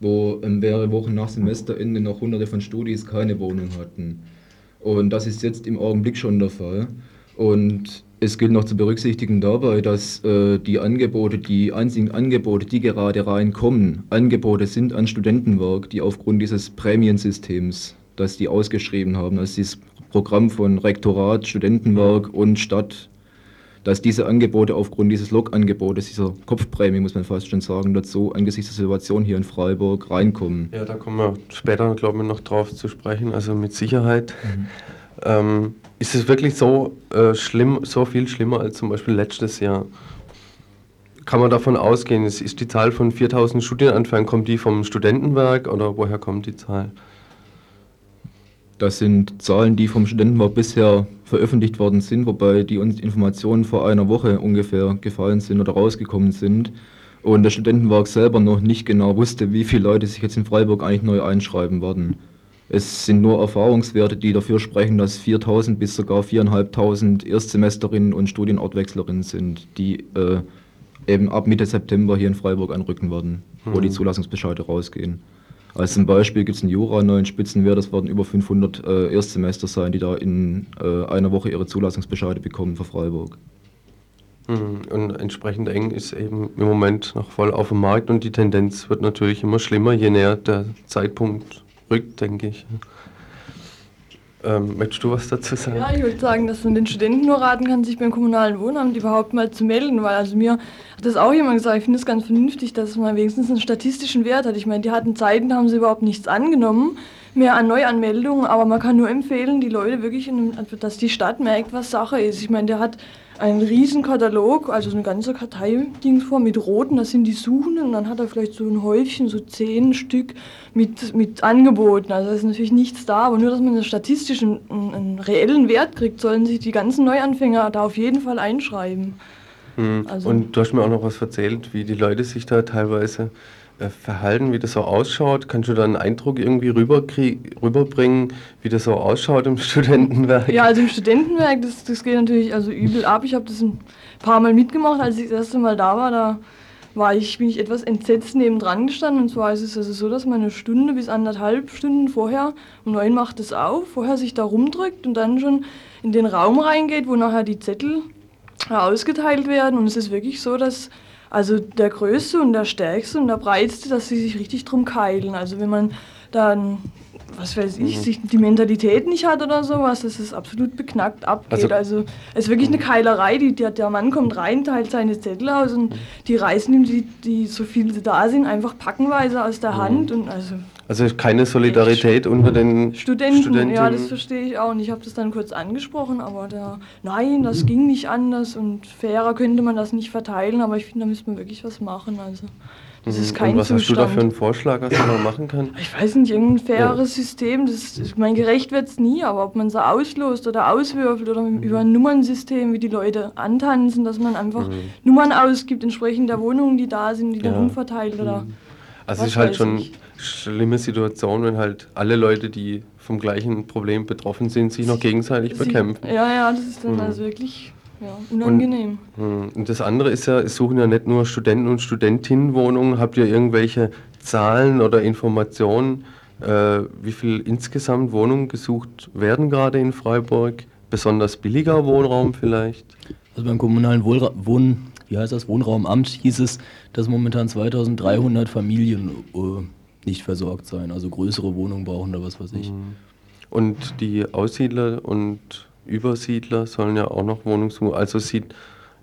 wo mehrere Wochen nach Semesterende noch hunderte von Studis keine Wohnung hatten. Und das ist jetzt im Augenblick schon der Fall. Und es gilt noch zu berücksichtigen dabei, dass äh, die Angebote, die einzigen Angebote, die gerade reinkommen, Angebote sind an Studentenwerk, die aufgrund dieses Prämiensystems, das die ausgeschrieben haben, also dieses Programm von Rektorat, Studentenwerk und Stadt dass diese Angebote aufgrund dieses Log-Angebotes, dieser Kopfprämie, muss man fast schon sagen, dazu angesichts der Situation hier in Freiburg reinkommen. Ja, da kommen wir später, glaube ich, noch drauf zu sprechen, also mit Sicherheit. Mhm. Ähm, ist es wirklich so äh, schlimm, so viel schlimmer als zum Beispiel letztes Jahr? Kann man davon ausgehen, ist, ist die Zahl von 4000 Studienanfängen, kommt die vom Studentenwerk oder woher kommt die Zahl? Das sind Zahlen, die vom Studentenwerk bisher veröffentlicht worden sind, wobei die Informationen vor einer Woche ungefähr gefallen sind oder rausgekommen sind. Und das Studentenwerk selber noch nicht genau wusste, wie viele Leute sich jetzt in Freiburg eigentlich neu einschreiben werden. Es sind nur Erfahrungswerte, die dafür sprechen, dass 4000 bis sogar 4500 Erstsemesterinnen und Studienortwechslerinnen sind, die äh, eben ab Mitte September hier in Freiburg anrücken werden, mhm. wo die Zulassungsbescheide rausgehen. Als zum Beispiel gibt es einen Jura, neuen Spitzenwert, das werden über 500 äh, Erstsemester sein, die da in äh, einer Woche ihre Zulassungsbescheide bekommen für Freiburg. Mhm. Und entsprechend eng ist eben im Moment noch voll auf dem Markt und die Tendenz wird natürlich immer schlimmer, je näher der Zeitpunkt rückt, denke ich. Ähm, möchtest du was dazu sagen? Ja, ich würde sagen, dass man den Studenten nur raten kann, sich beim kommunalen Wohnamt überhaupt mal zu melden, weil also mir hat das auch jemand gesagt, ich finde es ganz vernünftig, dass man wenigstens einen statistischen Wert hat. Ich meine, die hatten Zeiten, da haben sie überhaupt nichts angenommen, mehr an Neuanmeldungen, aber man kann nur empfehlen, die Leute wirklich, in, dass die Stadt merkt, was Sache ist. Ich meine, der hat einen riesen Katalog, also eine ganze Kartei-Dings vor mit roten, das sind die Suchenden und dann hat er vielleicht so ein Häufchen, so zehn Stück mit, mit Angeboten. Also da ist natürlich nichts da, aber nur, dass man einen statistischen, einen, einen reellen Wert kriegt, sollen sich die ganzen Neuanfänger da auf jeden Fall einschreiben. Mhm. Also und du hast mir auch noch was erzählt, wie die Leute sich da teilweise verhalten, wie das so ausschaut? Kannst du da einen Eindruck irgendwie rüberbringen, wie das so ausschaut im Studentenwerk? Ja, also im Studentenwerk, das, das geht natürlich also übel ab. Ich habe das ein paar Mal mitgemacht, als ich das erste Mal da war, da war ich, bin ich etwas entsetzt nebendran gestanden. Und zwar ist es also so, dass man eine Stunde bis anderthalb Stunden vorher, um neun macht es auf, vorher sich da rumdrückt und dann schon in den Raum reingeht, wo nachher die Zettel ausgeteilt werden. Und es ist wirklich so, dass also der Größte und der Stärkste und der Breitste, dass sie sich richtig drum keilen. Also wenn man dann, was weiß ich, mhm. sich die Mentalität nicht hat oder sowas, dass es absolut beknackt abgeht. Also, also es ist wirklich eine Keilerei. Die, der, der Mann kommt rein, teilt seine Zettel aus und die reißen ihm, die, die so viele da sind, einfach packenweise aus der mhm. Hand. Und also also keine Solidarität unter den Studenten. Studenten. Ja, das verstehe ich auch. Und ich habe das dann kurz angesprochen, aber der, nein, das ging nicht anders und fairer könnte man das nicht verteilen, aber ich finde, da müsste man wirklich was machen. Also. Das ist mhm. kein Und was Zustand. hast du da für einen Vorschlag, was man machen kann? Ich weiß nicht, irgendein faires ja. System. Das, ich meine, gerecht wird es nie, aber ob man so auslost oder auswürfelt oder mhm. über ein Nummernsystem, wie die Leute antanzen, dass man einfach mhm. Nummern ausgibt, entsprechend der Wohnungen, die da sind, die ja. dann umverteilt oder. Mhm. Also es ist halt schon eine schlimme Situation, wenn halt alle Leute, die vom gleichen Problem betroffen sind, sich noch gegenseitig Sie, bekämpfen. Ja, ja, das ist dann mhm. also wirklich ja, unangenehm. Und, mhm. und, das andere ist ja, es suchen ja nicht nur Studenten und Studentinnen Wohnungen. Habt ihr irgendwelche Zahlen oder Informationen, äh, wie viel insgesamt Wohnungen gesucht werden gerade in Freiburg? Besonders billiger Wohnraum vielleicht? Also beim kommunalen Wohn wie heißt das, Wohnraumamt hieß es, dass momentan 2300 Familien äh, nicht versorgt seien, also größere Wohnungen brauchen oder was weiß ich. Mhm. Und die Aussiedler und Übersiedler sollen ja auch noch Wohnungen suchen, also sieht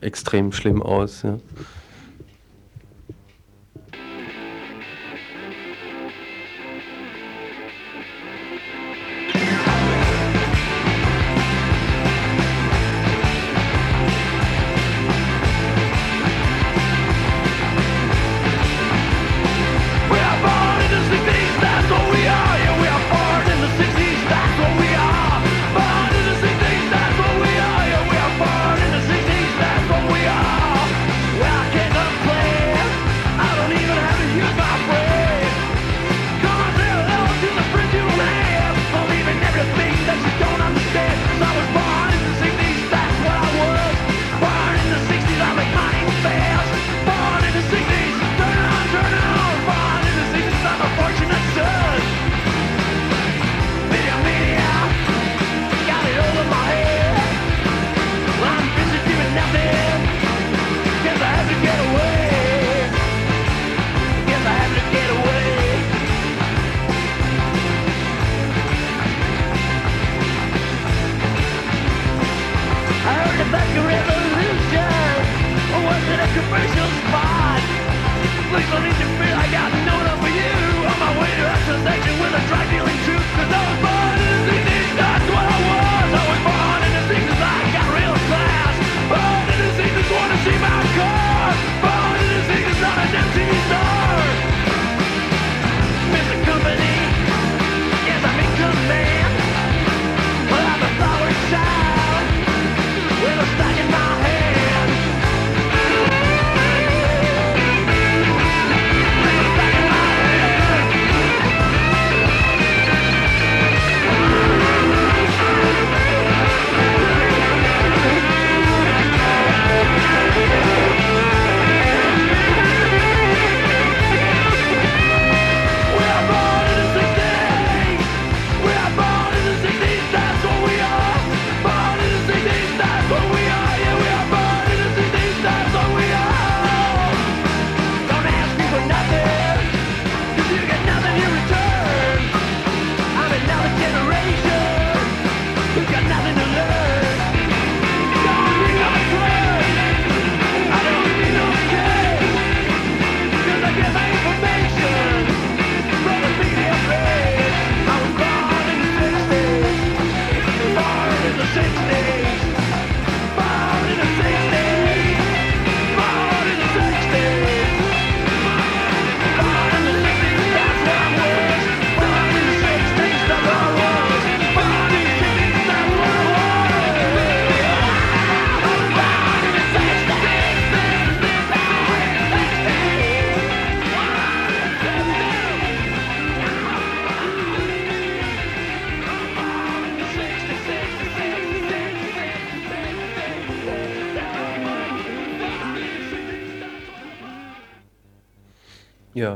extrem schlimm aus. Ja.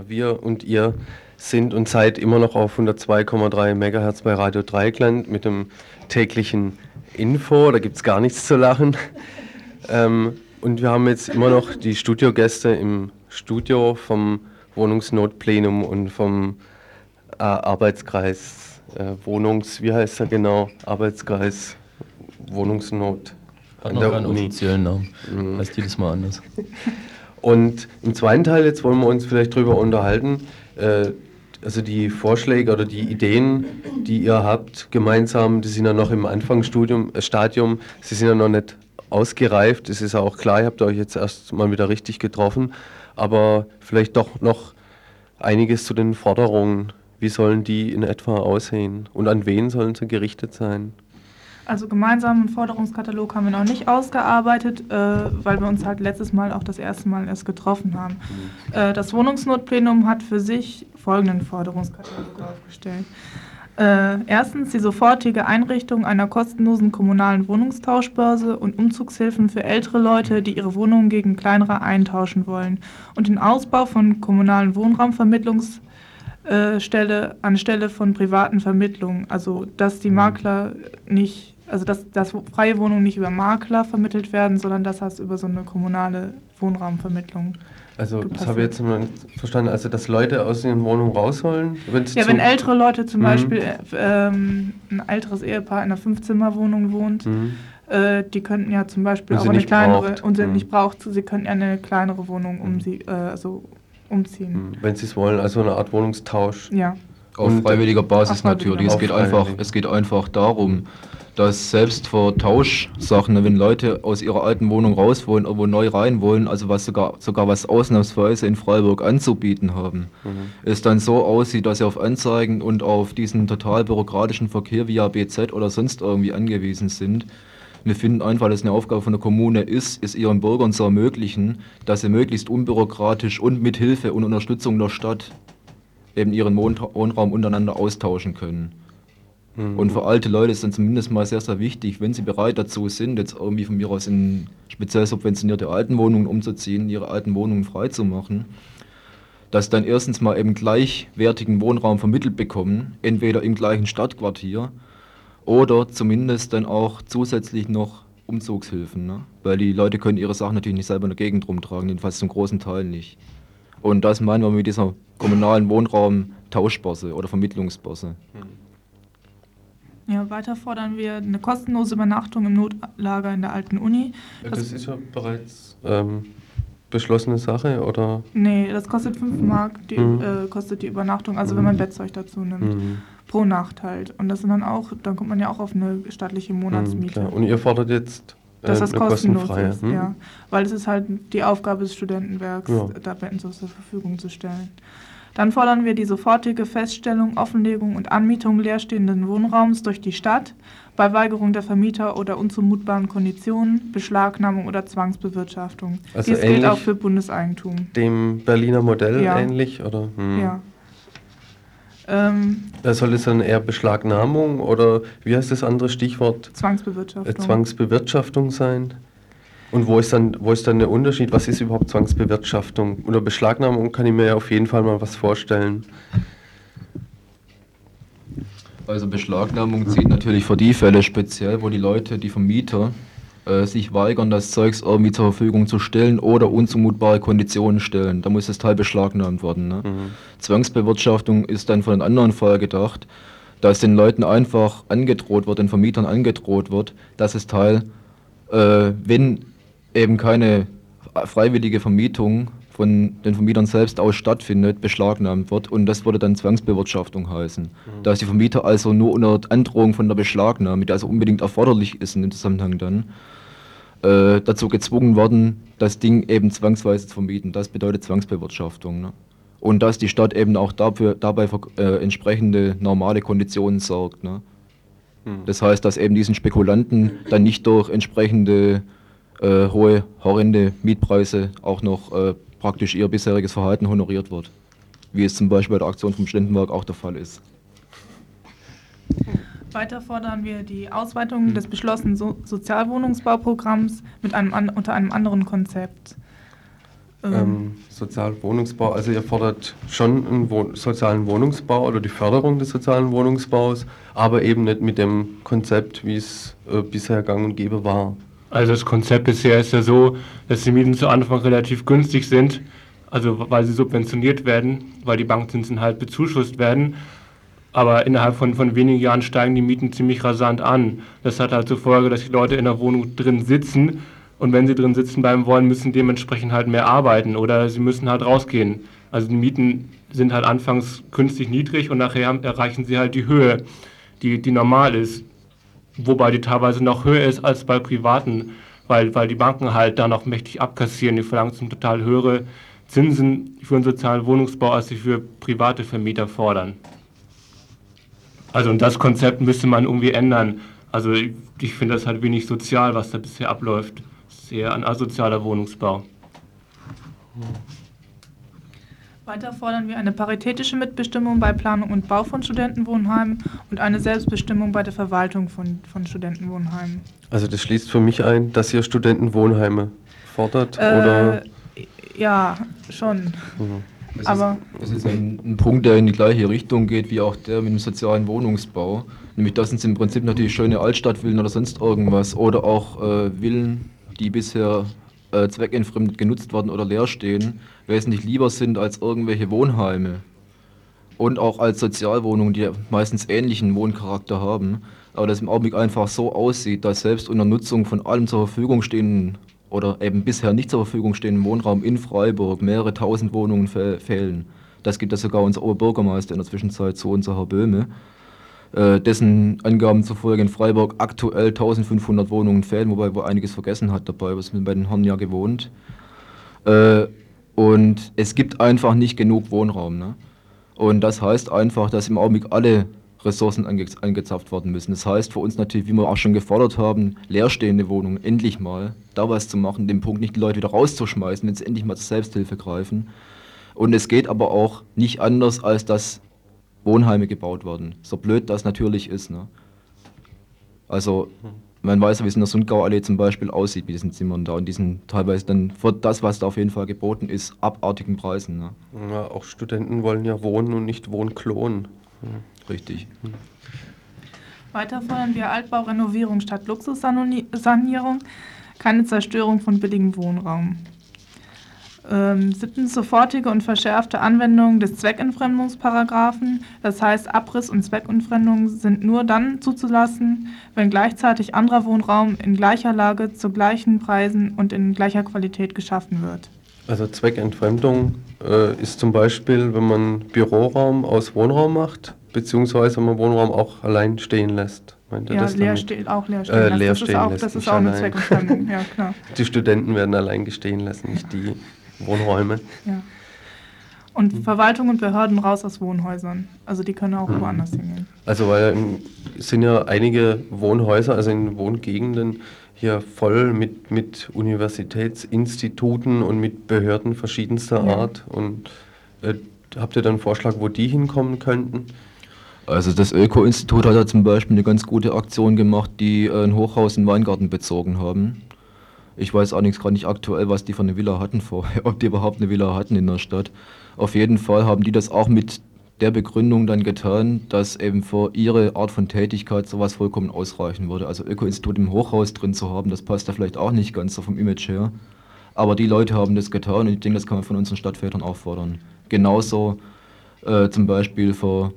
Wir und ihr sind und seid immer noch auf 102,3 MHz bei Radio Dreieckland mit dem täglichen Info. Da gibt es gar nichts zu lachen. ähm, und wir haben jetzt immer noch die Studiogäste im Studio vom Wohnungsnotplenum und vom äh, Arbeitskreis äh, Wohnungs, wie heißt er genau? Arbeitskreis Wohnungsnot. Hat noch keinen offiziellen Namen. Mhm. Heißt jedes Mal anders. Und im zweiten Teil, jetzt wollen wir uns vielleicht darüber unterhalten, äh, also die Vorschläge oder die Ideen, die ihr habt, gemeinsam, die sind ja noch im Anfangsstadium, äh, Stadium, sie sind ja noch nicht ausgereift. Es ist ja auch klar, ihr habt euch jetzt erst mal wieder richtig getroffen, aber vielleicht doch noch einiges zu den Forderungen. Wie sollen die in etwa aussehen und an wen sollen sie gerichtet sein? Also gemeinsamen Forderungskatalog haben wir noch nicht ausgearbeitet, äh, weil wir uns halt letztes Mal auch das erste Mal erst getroffen haben. Mhm. Äh, das Wohnungsnotplenum hat für sich folgenden Forderungskatalog aufgestellt. Äh, erstens die sofortige Einrichtung einer kostenlosen kommunalen Wohnungstauschbörse und Umzugshilfen für ältere Leute, die ihre Wohnungen gegen kleinere eintauschen wollen und den Ausbau von kommunalen Wohnraumvermittlungsstelle äh, anstelle von privaten Vermittlungen. Also dass die mhm. Makler nicht also dass, dass freie Wohnungen nicht über Makler vermittelt werden, sondern dass das über so eine kommunale Wohnraumvermittlung. Also das habe ich jetzt mal verstanden, also dass Leute aus ihren Wohnungen raus sollen? Ja, wenn ältere Leute zum mhm. Beispiel, ähm, ein älteres Ehepaar in einer Fünfzimmerwohnung wohnt, mhm. äh, die könnten ja zum Beispiel und auch eine kleinere, braucht. und sie mhm. nicht braucht, sie könnten ja eine kleinere Wohnung um sie, äh, also umziehen. Mhm. Wenn sie es wollen, also eine Art Wohnungstausch. Ja. Auf freiwilliger Basis natürlich. Es geht, einfach, es geht einfach darum, dass selbst vor Tauschsachen, wenn Leute aus ihrer alten Wohnung raus wollen, irgendwo neu rein wollen, also was sogar, sogar was ausnahmsweise in Freiburg anzubieten haben, mhm. es dann so aussieht, dass sie auf Anzeigen und auf diesen total bürokratischen Verkehr via BZ oder sonst irgendwie angewiesen sind. Wir finden einfach, dass eine Aufgabe von der Kommune ist, es ihren Bürgern zu ermöglichen, dass sie möglichst unbürokratisch und mit Hilfe und Unterstützung der Stadt eben ihren Wohnraum untereinander austauschen können. Mhm. Und für alte Leute ist dann zumindest mal sehr, sehr wichtig, wenn sie bereit dazu sind, jetzt irgendwie von mir aus in speziell subventionierte Altenwohnungen umzuziehen, ihre alten Wohnungen freizumachen, dass dann erstens mal eben gleichwertigen Wohnraum vermittelt bekommen, entweder im gleichen Stadtquartier oder zumindest dann auch zusätzlich noch Umzugshilfen. Ne? Weil die Leute können ihre Sachen natürlich nicht selber in der Gegend rumtragen, jedenfalls zum großen Teil nicht. Und das meinen wir mit dieser kommunalen Wohnraum-Tauschbörse oder Vermittlungsbörse. Mhm. Ja, weiter fordern wir eine kostenlose Übernachtung im Notlager in der alten Uni. Das, das ist ja bereits ähm, beschlossene Sache, oder? Nee, das kostet 5 Mark, die, mhm. äh, kostet die Übernachtung, also mhm. wenn man mhm. Bettzeug dazu nimmt. Mhm. Pro Nacht halt. Und das sind dann auch, dann kommt man ja auch auf eine staatliche Monatsmiete. Mhm, Und ihr fordert jetzt äh, dass das kostenlos ist, hm? ja. Weil es ist halt die Aufgabe des Studentenwerks, ja. da Betten zur Verfügung zu stellen. Dann fordern wir die sofortige Feststellung, Offenlegung und Anmietung leerstehenden Wohnraums durch die Stadt bei Weigerung der Vermieter oder unzumutbaren Konditionen, Beschlagnahmung oder Zwangsbewirtschaftung. Also Dies gilt auch für Bundeseigentum. Dem Berliner Modell ja. ähnlich? Oder? Hm. Ja. Ähm, soll es dann eher Beschlagnahmung oder wie heißt das andere Stichwort? Zwangsbewirtschaftung. Zwangsbewirtschaftung sein? Und wo ist, dann, wo ist dann der Unterschied? Was ist überhaupt Zwangsbewirtschaftung? Oder Beschlagnahmung kann ich mir ja auf jeden Fall mal was vorstellen. Also Beschlagnahmung zieht natürlich für die Fälle speziell, wo die Leute, die Vermieter, äh, sich weigern, das Zeugs irgendwie zur Verfügung zu stellen oder unzumutbare Konditionen stellen. Da muss das Teil beschlagnahmt werden. Ne? Mhm. Zwangsbewirtschaftung ist dann von einem anderen Fall gedacht, dass den Leuten einfach angedroht wird, den Vermietern angedroht wird, dass das Teil, äh, wenn eben keine freiwillige Vermietung von den Vermietern selbst aus stattfindet, beschlagnahmt wird und das würde dann Zwangsbewirtschaftung heißen. Mhm. Da ist die Vermieter also nur unter Androhung von der Beschlagnahme, die also unbedingt erforderlich ist in dem Zusammenhang dann, äh, dazu gezwungen worden, das Ding eben zwangsweise zu vermieten. Das bedeutet Zwangsbewirtschaftung. Ne? Und dass die Stadt eben auch dafür, dabei für äh, entsprechende normale Konditionen sorgt. Ne? Mhm. Das heißt, dass eben diesen Spekulanten dann nicht durch entsprechende äh, hohe, horrende Mietpreise auch noch äh, praktisch ihr bisheriges Verhalten honoriert wird. Wie es zum Beispiel bei der Aktion vom Ständenwerk auch der Fall ist. Weiter fordern wir die Ausweitung des beschlossenen so Sozialwohnungsbauprogramms mit einem unter einem anderen Konzept. Ähm, ähm, Sozialwohnungsbau, also ihr fordert schon einen Wohn sozialen Wohnungsbau oder die Förderung des sozialen Wohnungsbaus, aber eben nicht mit dem Konzept, wie es äh, bisher gang und gäbe war. Also das Konzept bisher ist ja so, dass die Mieten zu Anfang relativ günstig sind, also weil sie subventioniert werden, weil die Bankzinsen halt bezuschusst werden. Aber innerhalb von, von wenigen Jahren steigen die Mieten ziemlich rasant an. Das hat halt zur Folge, dass die Leute in der Wohnung drin sitzen und wenn sie drin sitzen bleiben wollen, müssen dementsprechend halt mehr arbeiten oder sie müssen halt rausgehen. Also die Mieten sind halt anfangs künstlich niedrig und nachher erreichen sie halt die Höhe, die, die normal ist. Wobei die teilweise noch höher ist als bei privaten, weil, weil die Banken halt da noch mächtig abkassieren. Die verlangen zum total höhere Zinsen für einen sozialen Wohnungsbau, als sie für private Vermieter fordern. Also und das Konzept müsste man irgendwie ändern. Also ich, ich finde das halt wenig sozial, was da bisher abläuft sehr an asozialer Wohnungsbau. Weiter fordern wir eine paritätische Mitbestimmung bei Planung und Bau von Studentenwohnheimen und eine Selbstbestimmung bei der Verwaltung von, von Studentenwohnheimen. Also das schließt für mich ein, dass ihr Studentenwohnheime fordert, äh, oder? Ja, schon. Mhm. Das Aber ist, das ist ein, ein, Punkt, der in die gleiche Richtung geht wie auch der mit dem sozialen Wohnungsbau. Nämlich, dass uns im Prinzip natürlich schöne Altstadtvillen oder sonst irgendwas oder auch äh, Villen die bisher äh, zweckentfremdet genutzt werden oder leer stehen, wesentlich lieber sind als irgendwelche Wohnheime. Und auch als Sozialwohnungen, die meistens ähnlichen Wohncharakter haben. Aber das im Augenblick einfach so aussieht, dass selbst unter Nutzung von allem zur Verfügung stehenden oder eben bisher nicht zur Verfügung stehenden Wohnraum in Freiburg mehrere tausend Wohnungen fehlen. Das gibt ja sogar unser Oberbürgermeister in der Zwischenzeit zu, unser Herr Böhme dessen Angaben zufolge in Freiburg aktuell 1500 Wohnungen fehlen, wobei er einiges vergessen hat dabei, was wir bei den Herren ja gewohnt. Äh, und es gibt einfach nicht genug Wohnraum. Ne? Und das heißt einfach, dass im Augenblick alle Ressourcen ange angezapft werden müssen. Das heißt für uns natürlich, wie wir auch schon gefordert haben, leerstehende Wohnungen endlich mal da was zu machen, den Punkt nicht die Leute wieder rauszuschmeißen, wenn sie endlich mal zur Selbsthilfe greifen. Und es geht aber auch nicht anders, als dass Wohnheime gebaut werden. So blöd das natürlich ist. Ne? Also man weiß ja, wie es in der Sundgauallee zum Beispiel aussieht mit diesen Zimmern da und diesen teilweise dann für das, was da auf jeden Fall geboten ist, abartigen Preisen. Ne? Ja, auch Studenten wollen ja wohnen und nicht Wohnklonen. Ja. Richtig. Hm. Weiter fordern wir Altbaurenovierung statt Luxussanierung, keine Zerstörung von billigem Wohnraum. Ähm, siebtens sofortige und verschärfte Anwendung des Zweckentfremdungsparagraphen. Das heißt, Abriss und Zweckentfremdung sind nur dann zuzulassen, wenn gleichzeitig anderer Wohnraum in gleicher Lage zu gleichen Preisen und in gleicher Qualität geschaffen wird. Also Zweckentfremdung äh, ist zum Beispiel, wenn man Büroraum aus Wohnraum macht, beziehungsweise wenn man Wohnraum auch allein stehen lässt. Meint ja, leer ste auch leer stehen äh, leer das stehen ist auch, lässt. Das ist auch eine Zweckentfremdung, ja klar. Die Studenten werden allein gestehen lassen, nicht die Wohnräume. Ja. Und mhm. Verwaltung und Behörden raus aus Wohnhäusern. Also die können auch mhm. woanders hingehen. Also weil es sind ja einige Wohnhäuser, also in Wohngegenden, hier voll mit, mit Universitätsinstituten und mit Behörden verschiedenster ja. Art. Und äh, habt ihr dann einen Vorschlag, wo die hinkommen könnten? Also das Öko-Institut hat ja zum Beispiel eine ganz gute Aktion gemacht, die äh, ein Hochhaus in Weingarten bezogen haben. Ich weiß allerdings gerade nicht aktuell, was die von eine Villa hatten vorher, ob die überhaupt eine Villa hatten in der Stadt. Auf jeden Fall haben die das auch mit der Begründung dann getan, dass eben für ihre Art von Tätigkeit sowas vollkommen ausreichen würde. Also Öko-Institut im Hochhaus drin zu haben, das passt da vielleicht auch nicht ganz so vom Image her. Aber die Leute haben das getan und ich denke, das kann man von unseren Stadtvätern auch fordern. Genauso äh, zum Beispiel für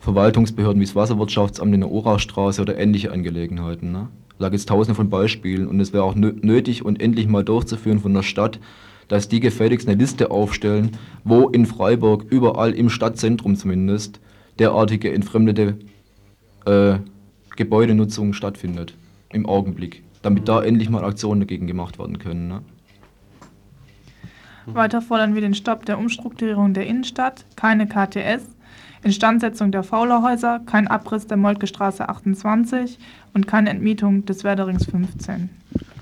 Verwaltungsbehörden wie das Wasserwirtschaftsamt in der Orachstraße oder ähnliche Angelegenheiten. Ne? Da gibt es tausende von Beispielen und es wäre auch nötig und endlich mal durchzuführen von der Stadt, dass die gefälligst eine Liste aufstellen, wo in Freiburg überall im Stadtzentrum zumindest derartige entfremdete äh, Gebäudenutzung stattfindet im Augenblick, damit da endlich mal Aktionen dagegen gemacht werden können. Ne? Weiter fordern wir den Stopp der Umstrukturierung der Innenstadt, keine KTS, Instandsetzung der Faulerhäuser, kein Abriss der Moltke Straße 28 und keine Entmietung des Werderings 15.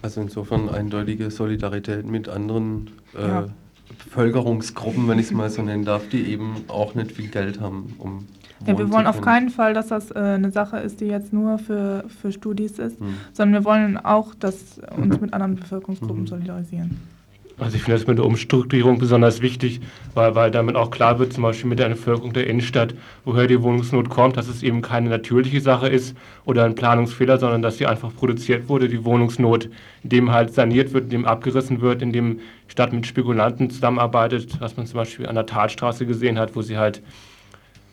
Also insofern eindeutige Solidarität mit anderen äh, ja. Bevölkerungsgruppen, wenn ich es mal so nennen darf, die eben auch nicht viel Geld haben, um ja, wir wollen auf keinen Fall, dass das äh, eine Sache ist, die jetzt nur für, für Studis ist, mhm. sondern wir wollen auch, dass uns mit anderen Bevölkerungsgruppen mhm. solidarisieren. Also ich finde das mit der Umstrukturierung besonders wichtig, weil, weil damit auch klar wird, zum Beispiel mit der Bevölkerung der Innenstadt, woher die Wohnungsnot kommt, dass es eben keine natürliche Sache ist oder ein Planungsfehler, sondern dass sie einfach produziert wurde, die Wohnungsnot, indem halt saniert wird, indem abgerissen wird, indem Stadt mit Spekulanten zusammenarbeitet, was man zum Beispiel an der Talstraße gesehen hat, wo sie halt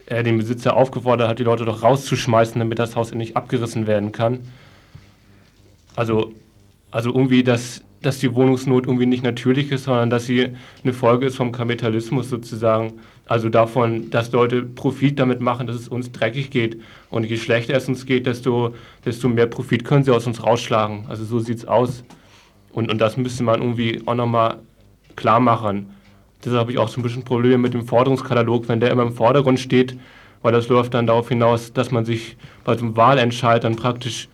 äh, den Besitzer aufgefordert hat, die Leute doch rauszuschmeißen, damit das Haus endlich abgerissen werden kann. Also, also irgendwie das dass die Wohnungsnot irgendwie nicht natürlich ist, sondern dass sie eine Folge ist vom Kapitalismus sozusagen. Also davon, dass Leute Profit damit machen, dass es uns dreckig geht. Und je schlechter es uns geht, desto, desto mehr Profit können sie aus uns rausschlagen. Also so sieht es aus. Und, und das müsste man irgendwie auch nochmal klar machen. Deshalb habe ich auch so ein bisschen Probleme mit dem Forderungskatalog, wenn der immer im Vordergrund steht, weil das läuft dann darauf hinaus, dass man sich bei so einem Wahlentscheid dann praktisch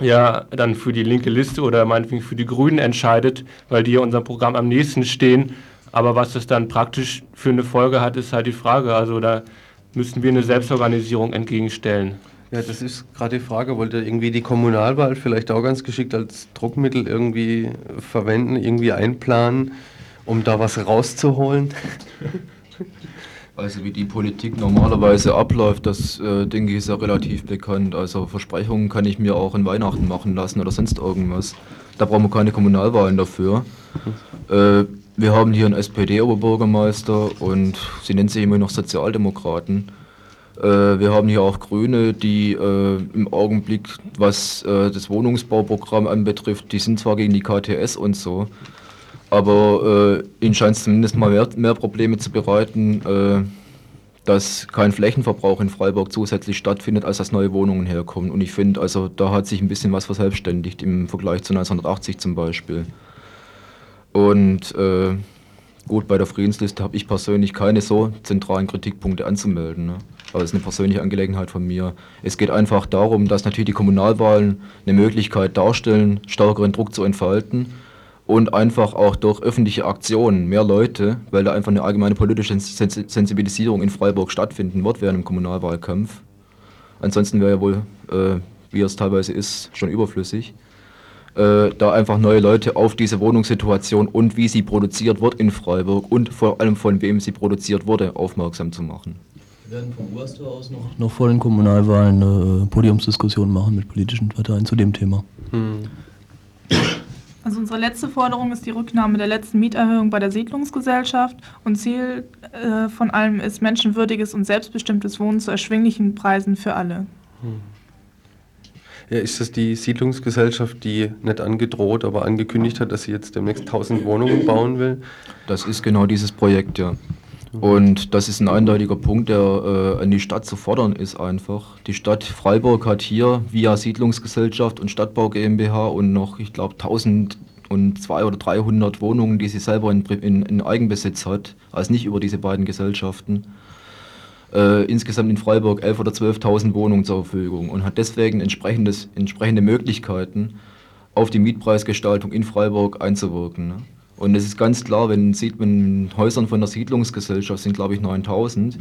ja dann für die linke Liste oder meinetwegen für die Grünen entscheidet, weil die ja unserem Programm am nächsten stehen. Aber was das dann praktisch für eine Folge hat, ist halt die Frage. Also da müssten wir eine Selbstorganisierung entgegenstellen. Ja, das ist gerade die Frage. Wollt ihr irgendwie die Kommunalwahl vielleicht auch ganz geschickt als Druckmittel irgendwie verwenden, irgendwie einplanen, um da was rauszuholen? Also wie die Politik normalerweise abläuft, das äh, denke ich ist ja relativ bekannt. Also Versprechungen kann ich mir auch in Weihnachten machen lassen oder sonst irgendwas. Da brauchen wir keine Kommunalwahlen dafür. Äh, wir haben hier einen SPD-Oberbürgermeister und sie nennen sich immer noch Sozialdemokraten. Äh, wir haben hier auch Grüne, die äh, im Augenblick, was äh, das Wohnungsbauprogramm anbetrifft, die sind zwar gegen die KTS und so, aber äh, ihnen scheint es zumindest mal mehr, mehr, Probleme zu bereiten, äh, dass kein Flächenverbrauch in Freiburg zusätzlich stattfindet, als dass neue Wohnungen herkommen. Und ich finde, also da hat sich ein bisschen was verselbstständigt im Vergleich zu 1980 zum Beispiel. Und äh, gut, bei der Friedensliste habe ich persönlich keine so zentralen Kritikpunkte anzumelden. Ne? Aber das ist eine persönliche Angelegenheit von mir. Es geht einfach darum, dass natürlich die Kommunalwahlen eine Möglichkeit darstellen, stärkeren Druck zu entfalten und einfach auch durch öffentliche Aktionen mehr Leute, weil da einfach eine allgemeine politische Sensibilisierung in Freiburg stattfinden wird während dem Kommunalwahlkampf. Ansonsten wäre ja wohl, äh, wie es teilweise ist, schon überflüssig. Äh, da einfach neue Leute auf diese Wohnungssituation und wie sie produziert wird in Freiburg und vor allem von wem sie produziert wurde, aufmerksam zu machen. Wir werden vom Oberster aus noch, noch vor den Kommunalwahlen eine Podiumsdiskussion machen mit politischen Parteien zu dem Thema. Hm. Also unsere letzte Forderung ist die Rücknahme der letzten Mieterhöhung bei der Siedlungsgesellschaft und Ziel äh, von allem ist menschenwürdiges und selbstbestimmtes Wohnen zu erschwinglichen Preisen für alle. Hm. Ja, ist das die Siedlungsgesellschaft, die nicht angedroht, aber angekündigt hat, dass sie jetzt demnächst 1000 Wohnungen bauen will? Das ist genau dieses Projekt, ja. Und das ist ein eindeutiger Punkt, der äh, an die Stadt zu fordern ist einfach. Die Stadt Freiburg hat hier via Siedlungsgesellschaft und Stadtbau GmbH und noch, ich glaube, 1200 oder 300 Wohnungen, die sie selber in, in, in, Eigenbesitz hat, also nicht über diese beiden Gesellschaften. Äh, insgesamt in Freiburg 11.000 oder 12.000 Wohnungen zur Verfügung und hat deswegen entsprechende Möglichkeiten, auf die Mietpreisgestaltung in Freiburg einzuwirken. Ne? Und es ist ganz klar, wenn sieht man Häusern von der Siedlungsgesellschaft sind, glaube ich, 9000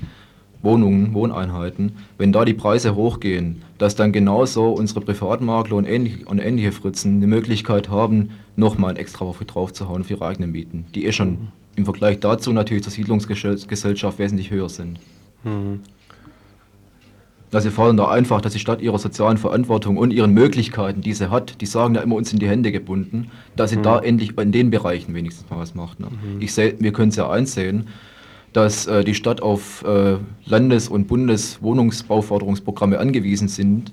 Wohnungen, Wohneinheiten. Wenn da die Preise hochgehen, dass dann genauso unsere Privatmakler und, ähnlich, und ähnliche Fritzen die Möglichkeit haben, nochmal ein extra Waffe draufzuhauen für ihre eigenen Mieten, die eh schon im Vergleich dazu natürlich zur Siedlungsgesellschaft wesentlich höher sind. Mhm. Also sie fordern da einfach, dass die Stadt ihrer sozialen Verantwortung und ihren Möglichkeiten, die sie hat, die sagen ja immer uns in die Hände gebunden, dass sie mhm. da endlich in den Bereichen wenigstens mal was macht. Ne? Mhm. Ich seh, wir können es ja einsehen, dass äh, die Stadt auf äh, Landes- und Bundeswohnungsbauförderungsprogramme angewiesen sind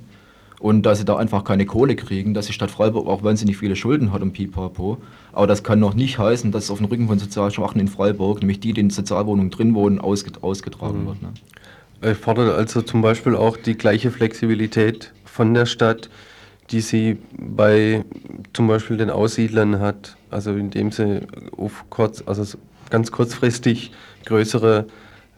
und dass sie da einfach keine Kohle kriegen, dass die Stadt Freiburg auch wahnsinnig viele Schulden hat und pipapo. Aber das kann noch nicht heißen, dass es auf den Rücken von sozial Schwachen in Freiburg, nämlich die, die in Sozialwohnungen drin wohnen, ausget ausgetragen mhm. wird. Ne? Er fordert also zum Beispiel auch die gleiche Flexibilität von der Stadt, die sie bei zum Beispiel den Aussiedlern hat, also indem sie auf kurz, also ganz kurzfristig größere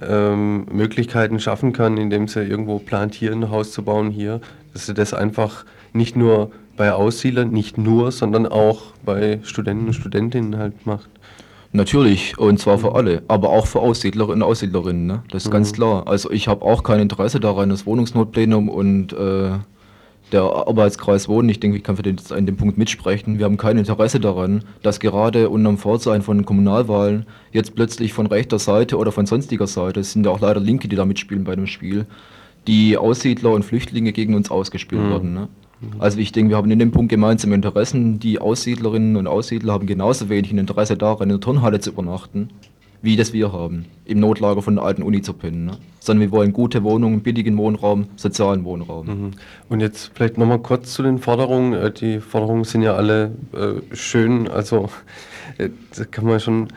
ähm, Möglichkeiten schaffen kann, indem sie irgendwo plant, hier ein Haus zu bauen, hier, dass sie das einfach nicht nur bei Aussiedlern, nicht nur, sondern auch bei Studenten und Studentinnen halt macht. Natürlich, und zwar für alle, aber auch für Aussiedlerinnen und Aussiedlerinnen, ne? das ist mhm. ganz klar. Also ich habe auch kein Interesse daran, das Wohnungsnotplenum und äh, der Arbeitskreis Wohnen, ich denke, ich kann für den, an dem Punkt mitsprechen, wir haben kein Interesse daran, dass gerade unter dem Vorsein von Kommunalwahlen jetzt plötzlich von rechter Seite oder von sonstiger Seite, es sind ja auch leider Linke, die da mitspielen bei dem Spiel, die Aussiedler und Flüchtlinge gegen uns ausgespielt mhm. werden. Ne? Also ich denke, wir haben in dem Punkt gemeinsame Interessen. Die Aussiedlerinnen und Aussiedler haben genauso wenig ein Interesse daran, in der Turnhalle zu übernachten, wie das wir haben, im Notlager von der alten Uni zu pennen. Ne? Sondern wir wollen gute Wohnungen, billigen Wohnraum, sozialen Wohnraum. Mhm. Und jetzt vielleicht nochmal kurz zu den Forderungen. Äh, die Forderungen sind ja alle äh, schön, also äh, da kann man schon...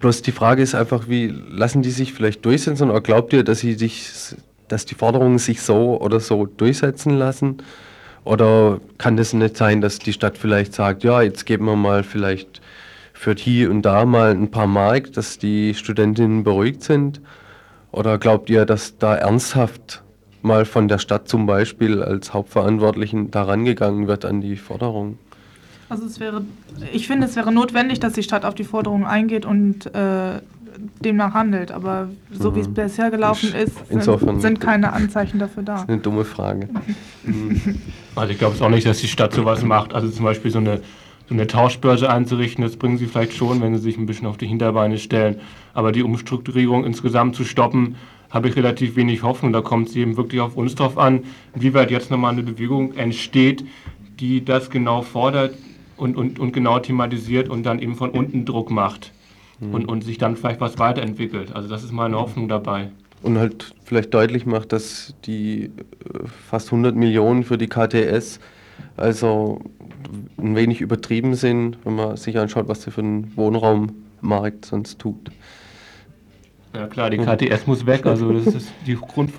Bloß die Frage ist einfach, wie lassen die sich vielleicht durchsetzen oder glaubt ihr, dass sie sich, dass die Forderungen sich so oder so durchsetzen lassen? Oder kann das nicht sein, dass die Stadt vielleicht sagt, ja, jetzt geben wir mal vielleicht für hier und da mal ein paar Mark, dass die Studentinnen beruhigt sind? Oder glaubt ihr, dass da ernsthaft mal von der Stadt zum Beispiel als Hauptverantwortlichen daran gegangen wird an die Forderung? Also es wäre, ich finde, es wäre notwendig, dass die Stadt auf die Forderung eingeht und äh, demnach handelt. Aber so mhm. wie es mhm. bisher gelaufen ist, sind, sind, keine Anzeichen dafür da. Das ist eine dumme Frage. Also ich glaube es auch nicht, dass die Stadt sowas macht. Also zum Beispiel so eine, so eine Tauschbörse einzurichten, das bringen sie vielleicht schon, wenn sie sich ein bisschen auf die Hinterbeine stellen. Aber die Umstrukturierung insgesamt zu stoppen, habe ich relativ wenig Hoffnung. Da kommt es eben wirklich auf uns drauf an, inwieweit jetzt nochmal eine Bewegung entsteht, die das genau fordert und, und, und genau thematisiert und dann eben von unten Druck macht mhm. und, und sich dann vielleicht was weiterentwickelt. Also das ist meine Hoffnung dabei. Und halt vielleicht deutlich macht, dass die äh, fast 100 Millionen für die KTS also ein wenig übertrieben sind, wenn man sich anschaut, was sie für einen Wohnraummarkt sonst tut. Ja klar, die KTS muss weg, also das ist die Grund.